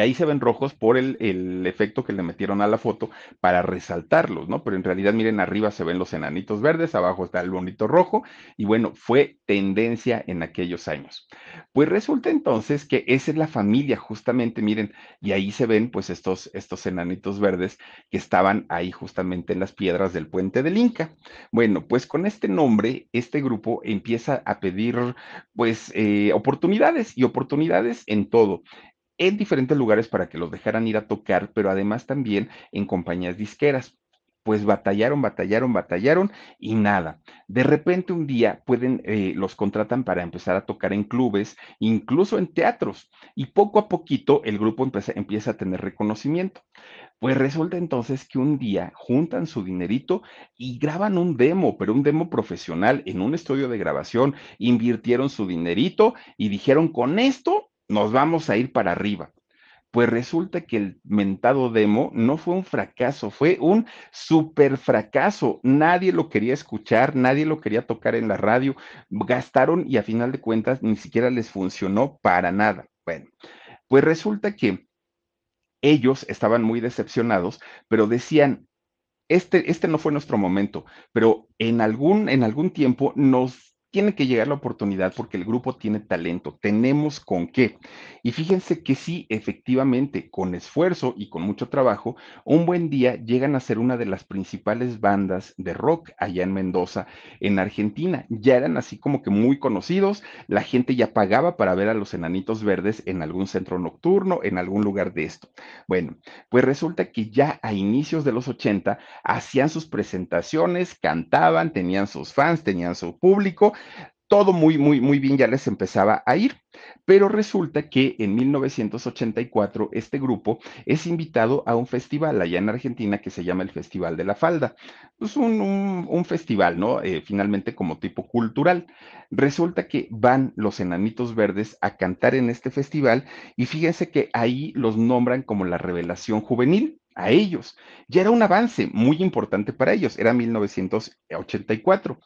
ahí se ven rojos por el, efecto que le metieron a la foto para resaltarlos, ¿no? Pero en realidad, miren, arriba se ven los enanitos verdes, abajo está el bonito rojo, y bueno, fue tendencia en aquellos años. Pues resulta entonces que esa es la familia, justamente, miren, y ahí se ven pues estos, estos enanitos verdes que estaban ahí justamente en las piedras del puente del Inca. Bueno, pues con este nombre, este grupo empieza a pedir pues eh, oportunidades y oportunidades en todo en diferentes lugares para que los dejaran ir a tocar, pero además también en compañías disqueras. Pues batallaron, batallaron, batallaron y nada. De repente un día pueden, eh, los contratan para empezar a tocar en clubes, incluso en teatros, y poco a poquito el grupo empieza, empieza a tener reconocimiento. Pues resulta entonces que un día juntan su dinerito y graban un demo, pero un demo profesional en un estudio de grabación, invirtieron su dinerito y dijeron, con esto nos vamos a ir para arriba. Pues resulta que el mentado demo no fue un fracaso, fue un super fracaso. Nadie lo quería escuchar, nadie lo quería tocar en la radio. Gastaron y a final de cuentas ni siquiera les funcionó para nada. Bueno, pues resulta que ellos estaban muy decepcionados, pero decían, este, este no fue nuestro momento, pero en algún, en algún tiempo nos tiene que llegar la oportunidad porque el grupo tiene talento, tenemos con qué. Y fíjense que sí, efectivamente, con esfuerzo y con mucho trabajo, un buen día llegan a ser una de las principales bandas de rock allá en Mendoza, en Argentina. Ya eran así como que muy conocidos, la gente ya pagaba para ver a los enanitos verdes en algún centro nocturno, en algún lugar de esto. Bueno, pues resulta que ya a inicios de los 80 hacían sus presentaciones, cantaban, tenían sus fans, tenían su público todo muy, muy, muy bien ya les empezaba a ir. Pero resulta que en 1984 este grupo es invitado a un festival allá en Argentina que se llama el Festival de la Falda. Es un, festival, ¿no? Eh, finalmente como tipo cultural. Resulta que van los enanitos verdes a cantar en este festival y fíjense que ahí los nombran como la revelación juvenil. A ellos. Ya era un avance muy importante para ellos, era 1984.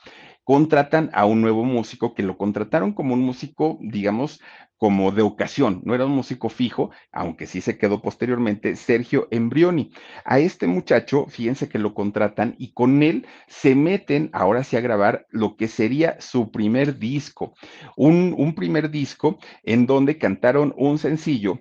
Contratan a un nuevo músico que lo contrataron como un músico, digamos, como de ocasión, no era un músico fijo, aunque sí se quedó posteriormente, Sergio Embrioni. A este muchacho, fíjense que lo contratan y con él se meten ahora sí a grabar lo que sería su primer disco, un, un primer disco en donde cantaron un sencillo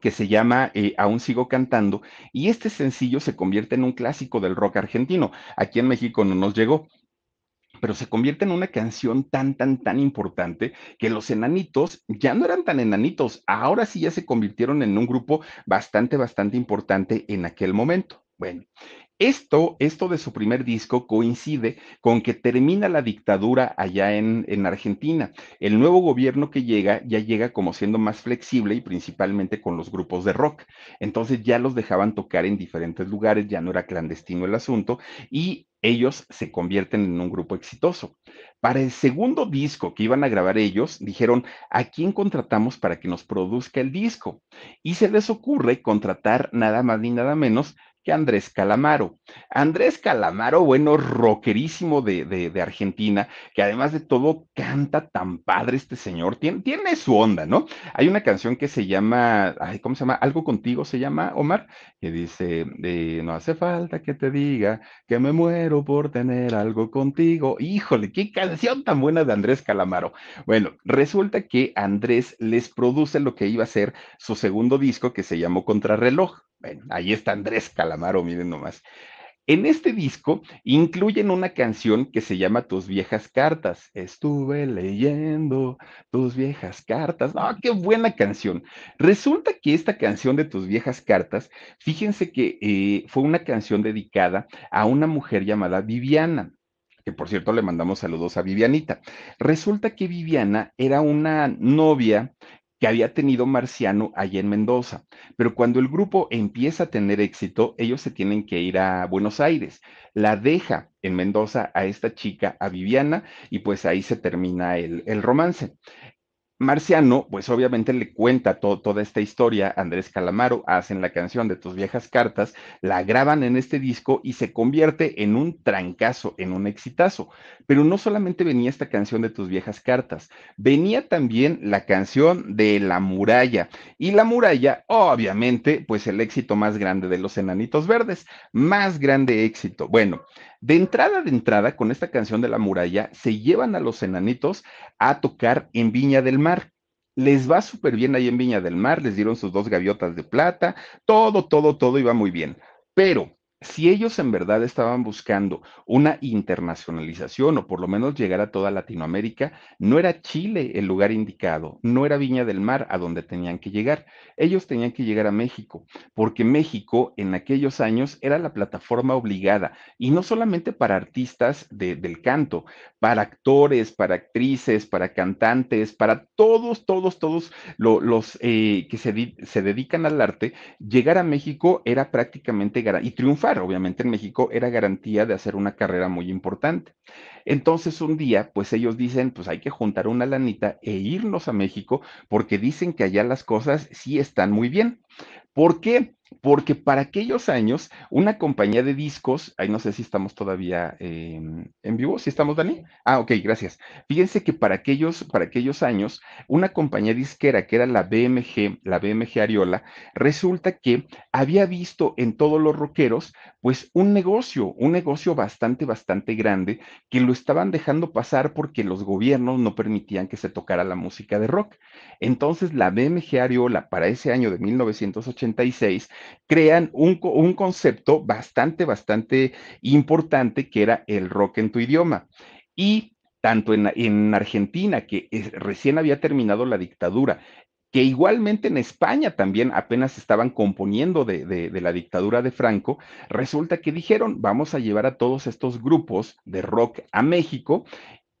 que se llama eh, Aún sigo cantando, y este sencillo se convierte en un clásico del rock argentino. Aquí en México no nos llegó, pero se convierte en una canción tan, tan, tan importante que los enanitos ya no eran tan enanitos, ahora sí ya se convirtieron en un grupo bastante, bastante importante en aquel momento. Bueno, esto, esto de su primer disco coincide con que termina la dictadura allá en, en, Argentina. El nuevo gobierno que llega ya llega como siendo más flexible y principalmente con los grupos de rock. Entonces ya los dejaban tocar en diferentes lugares, ya no era clandestino el asunto y ellos se convierten en un grupo exitoso. Para el segundo disco que iban a grabar ellos, dijeron, ¿a quién contratamos para que nos produzca el disco? Y se les ocurre contratar nada más ni nada menos Andrés Calamaro. Andrés Calamaro, bueno, rockerísimo de, de, Argentina, que además de todo canta tan padre este señor, tiene, tiene su onda, ¿no? Hay una canción que se llama, ¿cómo se llama? Algo contigo se llama, Omar, que dice, no hace falta que te diga que me muero por tener algo contigo. Híjole, qué canción tan buena de Andrés Calamaro. Bueno, resulta que Andrés les produce lo que iba a ser su segundo disco que se llamó Contrarreloj. Bueno, ahí está Andrés Calamaro, miren nomás. En este disco incluyen una canción que se llama Tus viejas cartas. Estuve leyendo tus viejas cartas. ¡Ah, qué buena canción! Resulta que esta canción de Tus viejas cartas, fíjense que eh, fue una canción dedicada a una mujer llamada Viviana que por cierto le mandamos saludos a Vivianita. Resulta que Viviana era una novia que había tenido Marciano allá en Mendoza. Pero cuando el grupo empieza a tener éxito, ellos se tienen que ir a Buenos Aires. La deja en Mendoza a esta chica, a Viviana, y pues ahí se termina el, el romance. Marciano, pues obviamente le cuenta toda esta historia Andrés Calamaro, hacen la canción de tus viejas cartas, la graban en este disco y se convierte en un trancazo, en un exitazo. Pero no solamente venía esta canción de tus viejas cartas, venía también la canción de La muralla. Y La muralla, obviamente, pues el éxito más grande de los enanitos verdes, más grande éxito. Bueno, de entrada, de entrada, con esta canción de la muralla, se llevan a los enanitos a tocar en Viña del Mar. Les va súper bien ahí en Viña del Mar, les dieron sus dos gaviotas de plata, todo, todo, todo iba muy bien. Pero si ellos en verdad estaban buscando una internacionalización o por lo menos llegar a toda Latinoamérica, no era Chile el lugar indicado, no era Viña del Mar a donde tenían que llegar. Ellos tenían que llegar a México, porque México en aquellos años era la plataforma obligada, y no solamente para artistas del canto, para actores, para actrices, para cantantes, para todos, todos, todos los eh, que se, se, dedican al arte, llegar a México era prácticamente y triunfar obviamente en México, era garantía de hacer una carrera muy importante. Entonces un día, pues ellos dicen, pues hay que juntar una lanita e irnos a México porque dicen que allá las cosas sí están muy bien. ¿Por qué? Porque para aquellos años, una compañía de discos, ahí no sé si estamos todavía en vivo, si estamos, Dani. Ah, ok, gracias. Fíjense que para aquellos, para aquellos años, una compañía disquera que era la BMG, la BMG Ariola, resulta que había visto en todos los rockeros, pues un negocio, un negocio bastante, bastante grande, que lo estaban dejando pasar porque los gobiernos no permitían que se tocara la música de rock. Entonces, la BMG Ariola, para ese año de 1986, crean un, concepto bastante, bastante importante que era el rock en tu idioma. Y tanto en, Argentina, que recién había terminado la dictadura, que igualmente en España también apenas estaban componiendo de, de, de, la dictadura de Franco, resulta que dijeron, vamos a llevar a todos estos grupos de rock a México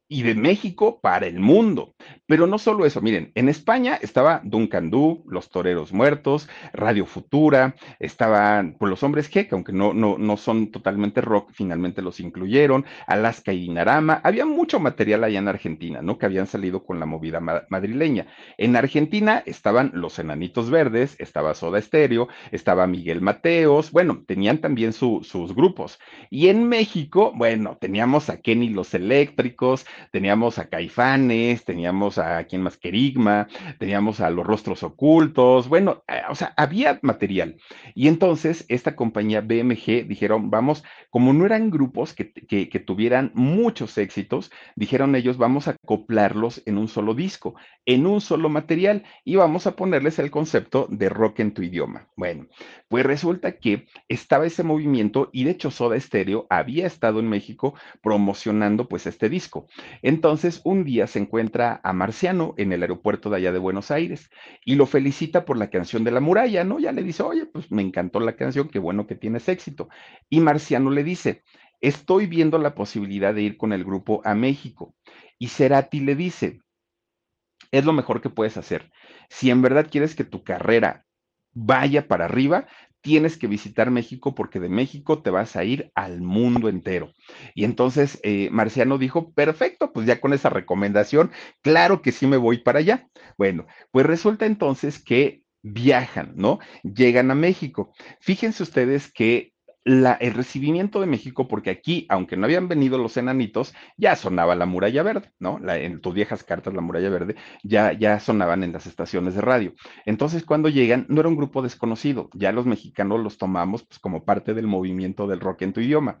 y de México para el mundo. Pero no solo eso, miren, en España estaba Duncan Du, Los Toreros Muertos, Radio Futura, estaban pues, los Hombres G, que aunque no, no, no son totalmente rock, finalmente los incluyeron, Alaska y Dinarama, había mucho material allá en Argentina, ¿no? Que habían salido con la movida ma madrileña. En Argentina estaban Los Enanitos Verdes, estaba Soda Stereo, estaba Miguel Mateos, bueno, tenían también su, sus grupos. Y en México, bueno, teníamos a Kenny Los Eléctricos, teníamos a Caifanes, teníamos a quien más Querigma, teníamos a los rostros ocultos, bueno, o sea, había material. Y entonces esta compañía BMG dijeron, vamos, como no eran grupos que, que, que tuvieran muchos éxitos, dijeron ellos, vamos a acoplarlos en un solo disco, en un solo material, y vamos a ponerles el concepto de rock en tu idioma. Bueno, pues resulta que estaba ese movimiento y de hecho Soda Stereo había estado en México promocionando pues este disco. Entonces, un día se encuentra a Marciano en el aeropuerto de allá de Buenos Aires y lo felicita por la canción de la muralla, ¿no? Ya le dice, oye, pues me encantó la canción, qué bueno que tienes éxito. Y Marciano le dice, estoy viendo la posibilidad de ir con el grupo a México. Y Cerati le dice, es lo mejor que puedes hacer. Si en verdad quieres que tu carrera vaya para arriba, tienes que visitar México porque de México te vas a ir al mundo entero. Y entonces eh, Marciano dijo, perfecto, pues ya con esa recomendación, claro que sí me voy para allá. Bueno, pues resulta entonces que viajan, ¿no? Llegan a México. Fíjense ustedes que el recibimiento de México, porque aquí, aunque no habían venido los enanitos, ya sonaba la muralla verde, ¿no? La, en tus viejas cartas, la muralla verde, ya, ya sonaban en las estaciones de radio. Entonces, cuando llegan, no era un grupo desconocido, ya los mexicanos los tomamos pues, como parte del movimiento del rock en tu idioma.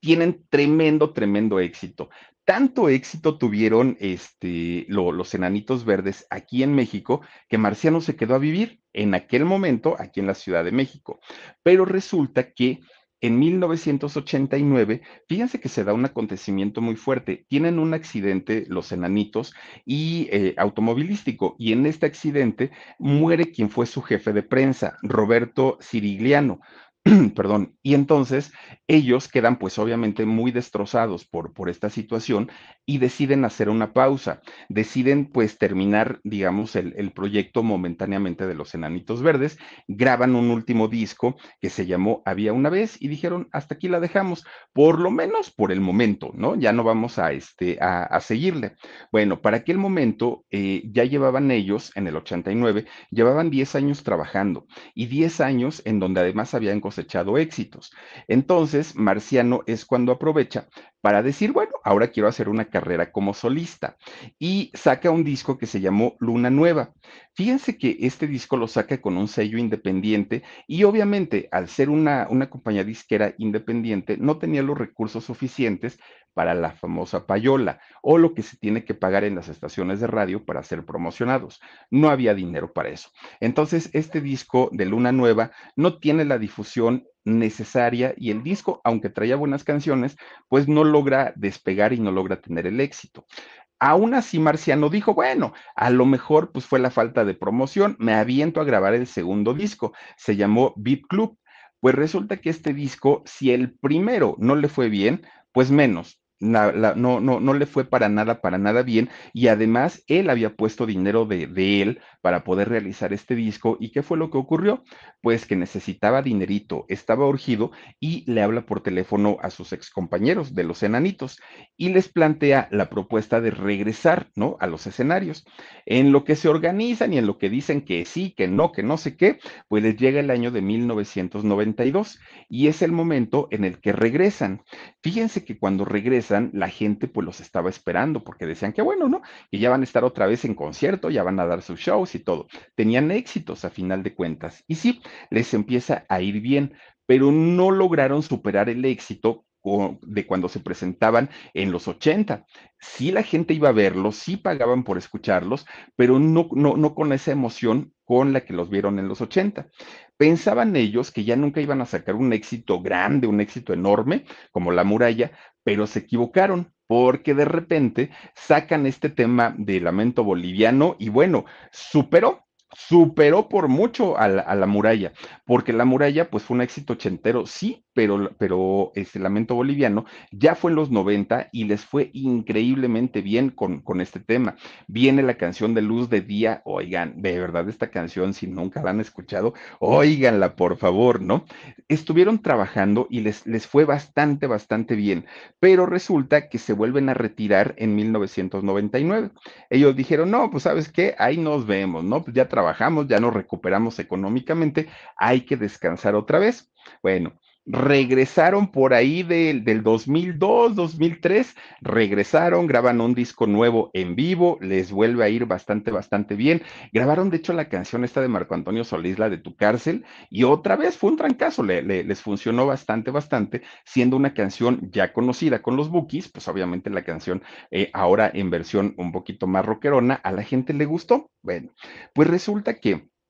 Tienen tremendo, tremendo éxito tanto éxito tuvieron este, lo, los enanitos verdes aquí en México que Marciano se quedó a vivir en aquel momento aquí en la Ciudad de México. Pero resulta que en 1989, fíjense que se da un acontecimiento muy fuerte. Tienen un accidente los enanitos y eh, automovilístico y en este accidente muere quien fue su jefe de prensa, Roberto Cirigliano. perdón, y entonces ellos quedan pues obviamente muy destrozados por, por esta situación y deciden hacer una pausa, deciden pues terminar, digamos, el, el, proyecto momentáneamente de los Enanitos Verdes, graban un último disco que se llamó Había una vez y dijeron, hasta aquí la dejamos, por lo menos por el momento, ¿no? Ya no vamos a, este, a, a seguirle. Bueno, para aquel momento eh, ya llevaban ellos, en el 89, llevaban 10 años trabajando y 10 años en donde además habían cosechado éxitos. Entonces, Marciano es cuando aprovecha para decir, bueno, ahora quiero hacer una carrera como solista. Y saca un disco que se llamó Luna Nueva. Fíjense que este disco lo saca con un sello independiente y obviamente al ser una, una compañía disquera independiente no tenía los recursos suficientes para la famosa payola o lo que se tiene que pagar en las estaciones de radio para ser promocionados. No había dinero para eso. Entonces, este disco de Luna Nueva no tiene la difusión necesaria y el disco, aunque traía buenas canciones, pues no logra despegar y no logra tener el éxito. Aún así, Marciano dijo, bueno, a lo mejor pues fue la falta de promoción, me aviento a grabar el segundo disco, se llamó Beat Club. Pues resulta que este disco, si el primero no le fue bien, pues menos, no, no, no le fue para nada, para nada bien. Y además, él había puesto dinero de, de, él para poder realizar este disco. ¿Y qué fue lo que ocurrió? Pues que necesitaba dinerito, estaba urgido y le habla por teléfono a sus excompañeros de los enanitos y les plantea la propuesta de regresar, ¿no? A los escenarios. En lo que se organizan y en lo que dicen que sí, que no, que no sé qué, pues les llega el año de 1992 y es el momento en el que regresan. Fíjense que cuando regresan, la gente pues los estaba esperando porque decían que bueno, ¿no? Que ya van a estar otra vez en concierto, ya van a dar sus shows y todo. Tenían éxitos a final de cuentas. Y sí, les empieza a ir bien, pero no lograron superar el éxito de cuando se presentaban en los 80. Sí la gente iba a verlos, sí pagaban por escucharlos, pero no, no, no con esa emoción con la que los vieron en los 80. Pensaban ellos que ya nunca iban a sacar un éxito grande, un éxito enorme como La Muralla, pero se equivocaron porque de repente sacan este tema de lamento boliviano y bueno, superó superó por mucho a la, a la, muralla, porque la muralla pues fue un éxito ochentero, sí, pero, pero este lamento boliviano ya fue en los 90 y les fue increíblemente bien con, con este tema. Viene la canción de Luz de Día, oigan, de verdad esta canción, si nunca la han escuchado, oiganla por favor, ¿no? Estuvieron trabajando y les, les fue bastante, bastante bien, pero resulta que se vuelven a retirar en 1999. Ellos dijeron, no, pues sabes qué, ahí nos vemos, ¿no? Pues ya trabajamos, ya nos recuperamos económicamente, hay que descansar otra vez. Bueno, regresaron por ahí del, del 2002, 2003, regresaron, graban un disco nuevo en vivo, les vuelve a ir bastante, bastante bien. Grabaron, de hecho, la canción esta de Marco Antonio Solís, la de Tu Cárcel, y otra vez fue un trancazo, le, le, les funcionó bastante, bastante, siendo una canción ya conocida con los Bookies, pues obviamente la canción eh, ahora en versión un poquito más rockerona, a la gente le gustó. Bueno, pues resulta que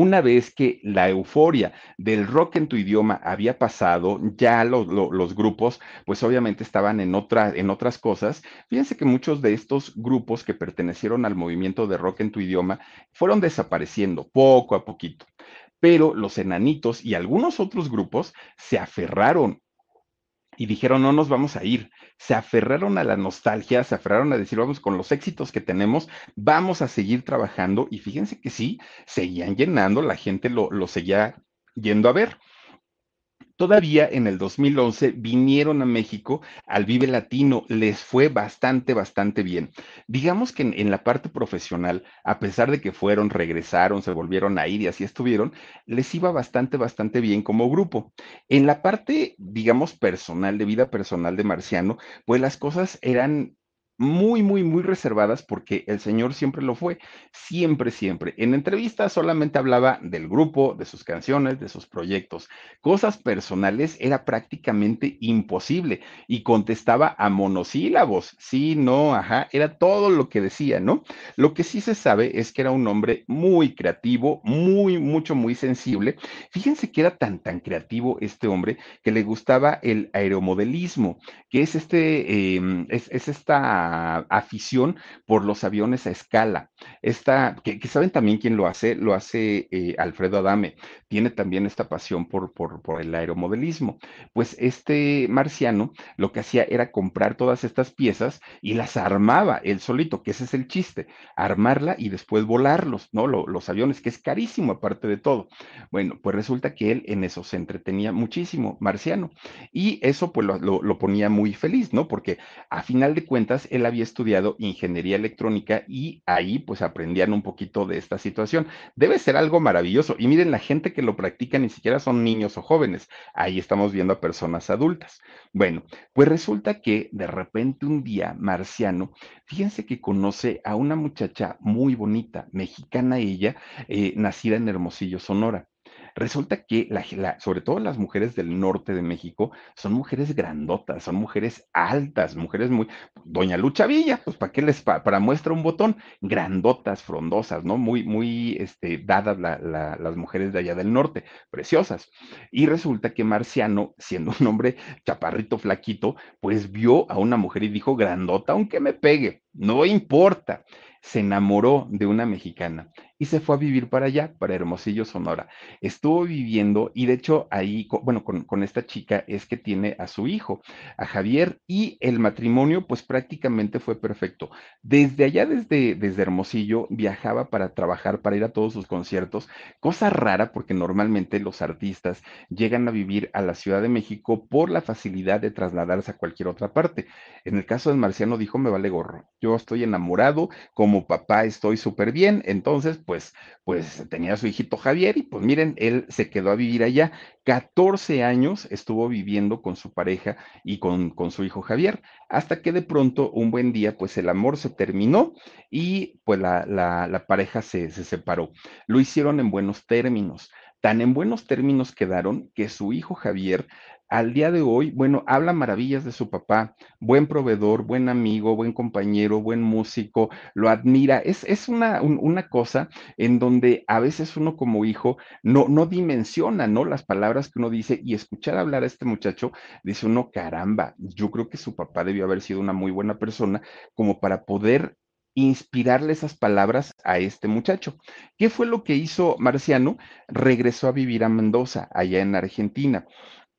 Una vez que la euforia del rock en tu idioma había pasado, ya lo, lo, los grupos, pues obviamente estaban en, en otras cosas. Fíjense que muchos de estos grupos que pertenecieron al movimiento de rock en tu idioma fueron desapareciendo poco a poquito. Pero los enanitos y algunos otros grupos se aferraron y dijeron, no nos vamos a ir. Se aferraron a la nostalgia, se aferraron a decir, vamos, con los éxitos que tenemos, vamos a seguir trabajando. Y fíjense que sí, seguían llenando, la gente lo, lo seguía yendo a ver. Todavía en el 2011 vinieron a México al Vive Latino, les fue bastante, bastante bien. Digamos que en, en, la parte profesional, a pesar de que fueron, regresaron, se volvieron a ir y así estuvieron, les iba bastante, bastante bien como grupo. En la parte, digamos, personal, de vida personal de Marciano, pues las cosas eran muy, muy, muy reservadas porque el señor siempre lo fue, siempre, siempre. En entrevistas solamente hablaba del grupo, de sus canciones, de sus proyectos. Cosas personales era prácticamente imposible y contestaba a monosílabos, sí, no, ajá, era todo lo que decía, ¿no? Lo que sí se sabe es que era un hombre muy creativo, muy, mucho, muy sensible. Fíjense que era tan, tan creativo este hombre que le gustaba el aeromodelismo, que es este, eh, es, es esta afición por los aviones a escala. Esta, que, saben también quién lo hace, lo hace eh, Alfredo Adame. Tiene también esta pasión por, el aeromodelismo. Pues este marciano lo que hacía era comprar todas estas piezas y las armaba él solito, que ese es el chiste, armarla y después volarlos, ¿no? Lo, los aviones, que es carísimo aparte de todo. Bueno, pues resulta que él en eso se entretenía muchísimo, marciano, y eso pues lo, lo, lo ponía muy feliz, ¿no? Porque a final de cuentas, él había estudiado ingeniería electrónica y ahí pues aprendían un poquito de esta situación. Debe ser algo maravilloso. Y miren, la gente que lo practica ni siquiera son niños o jóvenes. Ahí estamos viendo a personas adultas. Bueno, pues resulta que de repente un día, Marciano, fíjense que conoce a una muchacha muy bonita, mexicana ella, eh, nacida en Hermosillo, Sonora. Resulta que, la, sobre todo las mujeres del norte de México, son mujeres grandotas, son mujeres altas, mujeres muy. Doña Lucha Villa, pues ¿para qué les pa, para muestra un botón? Grandotas, frondosas, ¿no? Muy, muy este, dadas la, la, las mujeres de allá del norte, preciosas. Y resulta que Marciano, siendo un hombre chaparrito, flaquito, pues vio a una mujer y dijo, grandota, aunque me pegue, no importa se enamoró de una mexicana y se fue a vivir para allá, para Hermosillo, Sonora. Estuvo viviendo y de hecho ahí, bueno, con, esta chica es que tiene a su hijo, a Javier, y el matrimonio pues prácticamente fue perfecto. Desde allá, desde, desde Hermosillo, viajaba para trabajar, para ir a todos sus conciertos, cosa rara porque normalmente los artistas llegan a vivir a la Ciudad de México por la facilidad de trasladarse a cualquier otra parte. En el caso de Marciano dijo, me vale gorro yo estoy enamorado, como papá estoy súper bien, entonces pues, pues tenía su hijito Javier y pues miren, él se quedó a vivir allá, 14 años estuvo viviendo con su pareja y con, con su hijo Javier, hasta que de pronto un buen día pues el amor se terminó y pues la, la, la pareja se, se separó. Lo hicieron en buenos términos tan en buenos términos quedaron que su hijo Javier al día de hoy, bueno, habla maravillas de su papá, buen proveedor, buen amigo, buen compañero, buen músico, lo admira. Es, es una, una cosa en donde a veces uno como hijo no, no dimensiona, ¿no? Las palabras que uno dice y escuchar hablar a este muchacho, dice uno, caramba, yo creo que su papá debió haber sido una muy buena persona como para poder inspirarle esas palabras a este muchacho. ¿Qué fue lo que hizo Marciano? Regresó a vivir a Mendoza, allá en Argentina.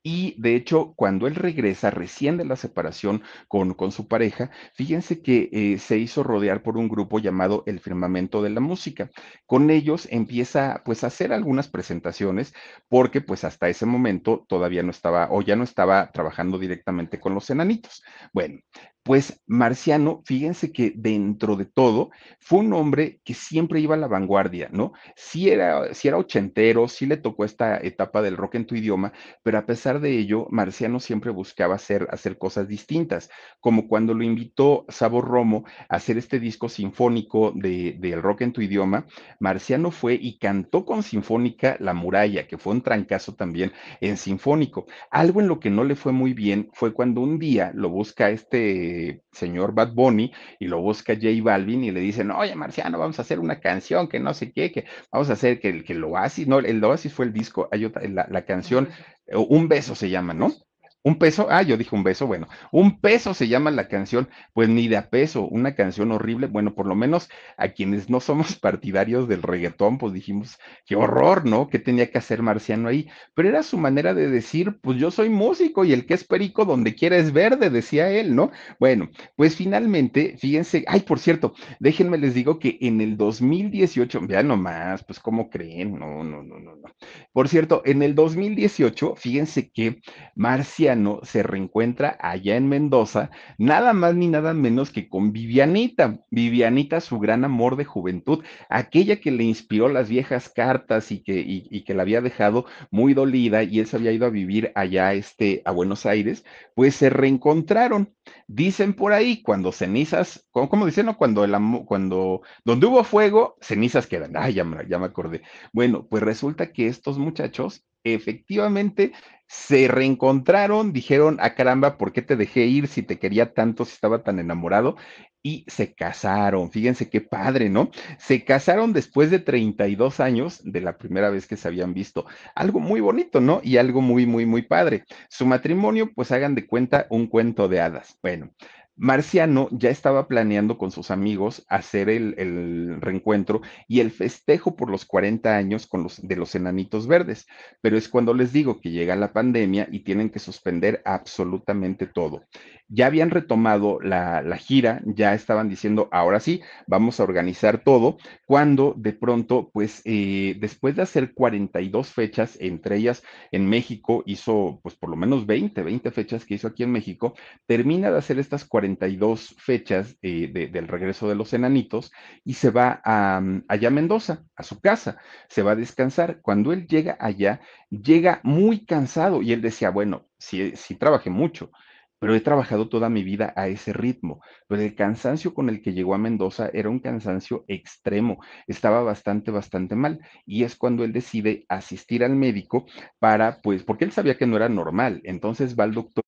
Y de hecho, cuando él regresa recién de la separación con, con su pareja, fíjense que eh, se hizo rodear por un grupo llamado El Firmamento de la Música. Con ellos empieza pues a hacer algunas presentaciones porque pues hasta ese momento todavía no estaba o ya no estaba trabajando directamente con los enanitos. Bueno, pues Marciano, fíjense que dentro de todo fue un hombre que siempre iba a la vanguardia, ¿no? Sí era, sí era ochentero, sí le tocó esta etapa del rock en tu idioma, pero a pesar de ello, Marciano siempre buscaba hacer, hacer cosas distintas, como cuando lo invitó Sabor Romo a hacer este disco sinfónico de, del rock en tu idioma, Marciano fue y cantó con Sinfónica La Muralla, que fue un trancazo también en Sinfónico. Algo en lo que no le fue muy bien fue cuando un día lo busca este señor Bad Bunny y lo busca J Balvin y le dicen, oye, Marciano, vamos a hacer una canción que no sé qué, que vamos a hacer que el, que el Oasis, no, el Oasis fue el disco, hay otra, la, la canción, Un beso se llama, ¿no? Un peso, ah, yo dije un beso, bueno, un peso se llama la canción, pues ni de a peso, una canción horrible, bueno, por lo menos a quienes no somos partidarios del reggaetón, pues dijimos, qué horror, ¿no? ¿Qué tenía que hacer Marciano ahí? Pero era su manera de decir, pues yo soy músico y el que es perico donde quiera es verde, decía él, ¿no? Bueno, pues finalmente, fíjense, ay, por cierto, déjenme les digo que en el 2018, vean nomás, pues cómo creen, no, no, no, no, no. Por cierto, en el 2018, fíjense que Marciano se reencuentra allá en Mendoza, nada más ni nada menos que con Vivianita. Vivianita, su gran amor de juventud, aquella que le inspiró las viejas cartas y que, y, que la había dejado muy dolida y él se había ido a vivir allá este, a Buenos Aires, pues se reencontraron. Dicen por ahí, cuando cenizas, ¿cómo, dicen? No? Cuando el amor, cuando, donde hubo fuego, cenizas quedan. Ay, ya ya me acordé. Bueno, pues resulta que estos muchachos efectivamente se reencontraron, dijeron, a ah, caramba, ¿por qué te dejé ir si te quería tanto, si estaba tan enamorado? Y se casaron, fíjense qué padre, ¿no? Se casaron después de 32 años de la primera vez que se habían visto. Algo muy bonito, ¿no? Y algo muy, muy, muy padre. Su matrimonio, pues hagan de cuenta un cuento de hadas. Bueno, Marciano ya estaba planeando con sus amigos hacer el, reencuentro y el festejo por los 40 años con los, de los enanitos verdes, pero es cuando les digo que llega la pandemia y tienen que suspender absolutamente todo. Ya habían retomado la, gira, ya estaban diciendo, ahora sí, vamos a organizar todo, cuando de pronto, pues eh, después de hacer 42 fechas, entre ellas en México, hizo pues por lo menos 20, 20 fechas que hizo aquí en México, termina de hacer estas 42 42 fechas eh, del regreso de los enanitos y se va a, allá a Mendoza, a su casa, se va a descansar. Cuando él llega allá, llega muy cansado y él decía, bueno, sí, sí trabajé mucho, pero he trabajado toda mi vida a ese ritmo. Pero el cansancio con el que llegó a Mendoza era un cansancio extremo, estaba bastante, bastante mal. Y es cuando él decide asistir al médico para, pues, porque él sabía que no era normal. Entonces va al doctor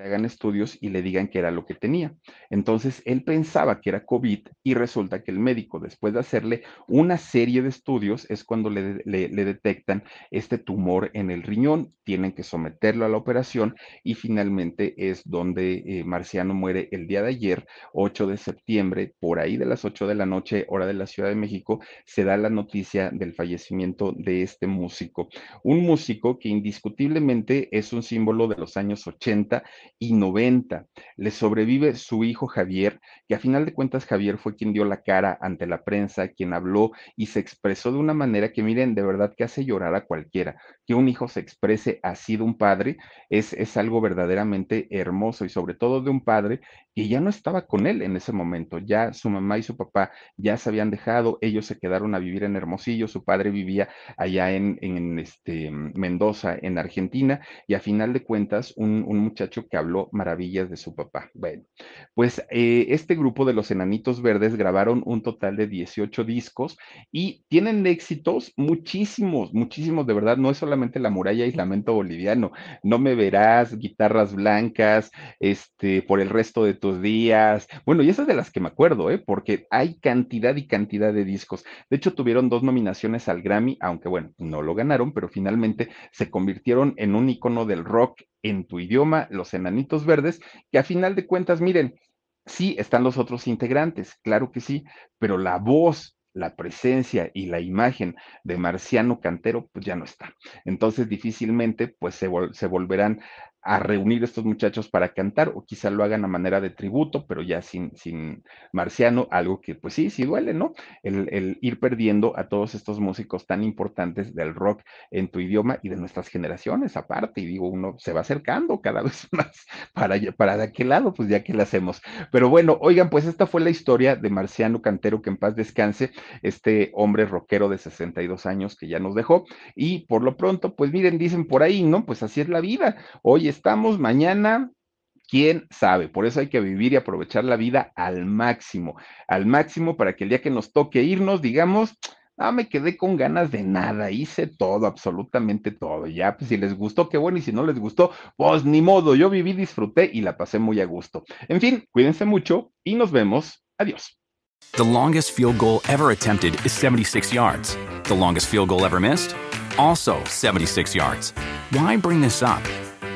le hagan estudios y le digan que era lo que tenía. Entonces, él pensaba que era COVID y resulta que el médico, después de hacerle una serie de estudios, es cuando le, detectan este tumor en el riñón. Tienen que someterlo a la operación y finalmente es donde eh, Marciano muere el día de ayer, 8 de septiembre, por ahí de las 8 de la noche, hora de la Ciudad de México, se da la noticia del fallecimiento de este músico. Un músico que indiscutiblemente es un símbolo de los años 80 y 90. Le sobrevive su hijo Javier, que a final de cuentas Javier fue quien dio la cara ante la prensa, quien habló y se expresó de una manera que miren, de verdad que hace llorar a cualquiera. Que un hijo se exprese así de un padre es, es algo verdaderamente hermoso y sobre todo de un padre que ya no estaba con él en ese momento. Ya su mamá y su papá ya se habían dejado, ellos se quedaron a vivir en Hermosillo, su padre vivía allá en, en este, Mendoza, en Argentina, y a final de cuentas, un, un muchacho que habló maravillas de su papá. Bueno, pues eh, este grupo de los Enanitos Verdes grabaron un total de 18 discos y tienen éxitos muchísimos, muchísimos, de verdad, no es solamente La Muralla y Lamento Boliviano, no me verás, Guitarras Blancas, este, por el resto de tus días, bueno, y esas de las que me acuerdo, ¿eh? porque hay cantidad y cantidad de discos. De hecho, tuvieron dos nominaciones al Grammy, aunque bueno, no lo ganaron, pero finalmente se convirtieron en un icono del rock en tu idioma, los Enanitos Verdes, que a final de cuentas, miren, sí están los otros integrantes, claro que sí, pero la voz la presencia y la imagen de Marciano Cantero, pues ya no está. Entonces, difícilmente, pues se, vol se volverán a reunir estos muchachos para cantar o quizá lo hagan a manera de tributo, pero ya sin, sin Marciano, algo que pues sí, sí duele, ¿no? El, el, ir perdiendo a todos estos músicos tan importantes del rock en tu idioma y de nuestras generaciones aparte, y digo, uno se va acercando cada vez más para, para de aquel lado, pues ya que le hacemos. Pero bueno, oigan, pues esta fue la historia de Marciano Cantero, que en paz descanse, este hombre rockero de 62 años que ya nos dejó, y por lo pronto, pues miren, dicen por ahí, ¿no? Pues así es la vida. Oye, estamos mañana, quién sabe. Por eso hay que vivir y aprovechar la vida al máximo, al máximo para que el día que nos toque irnos, digamos, ah, me quedé con ganas de nada, hice todo, absolutamente todo. Ya, pues si les gustó, qué bueno, y si no les gustó, pues ni modo, yo viví, disfruté y la pasé muy a gusto. En fin, cuídense mucho y nos vemos. Adiós. The longest field goal ever attempted is 76 yards. The longest field goal ever missed? Also 76 yards. Why bring this up?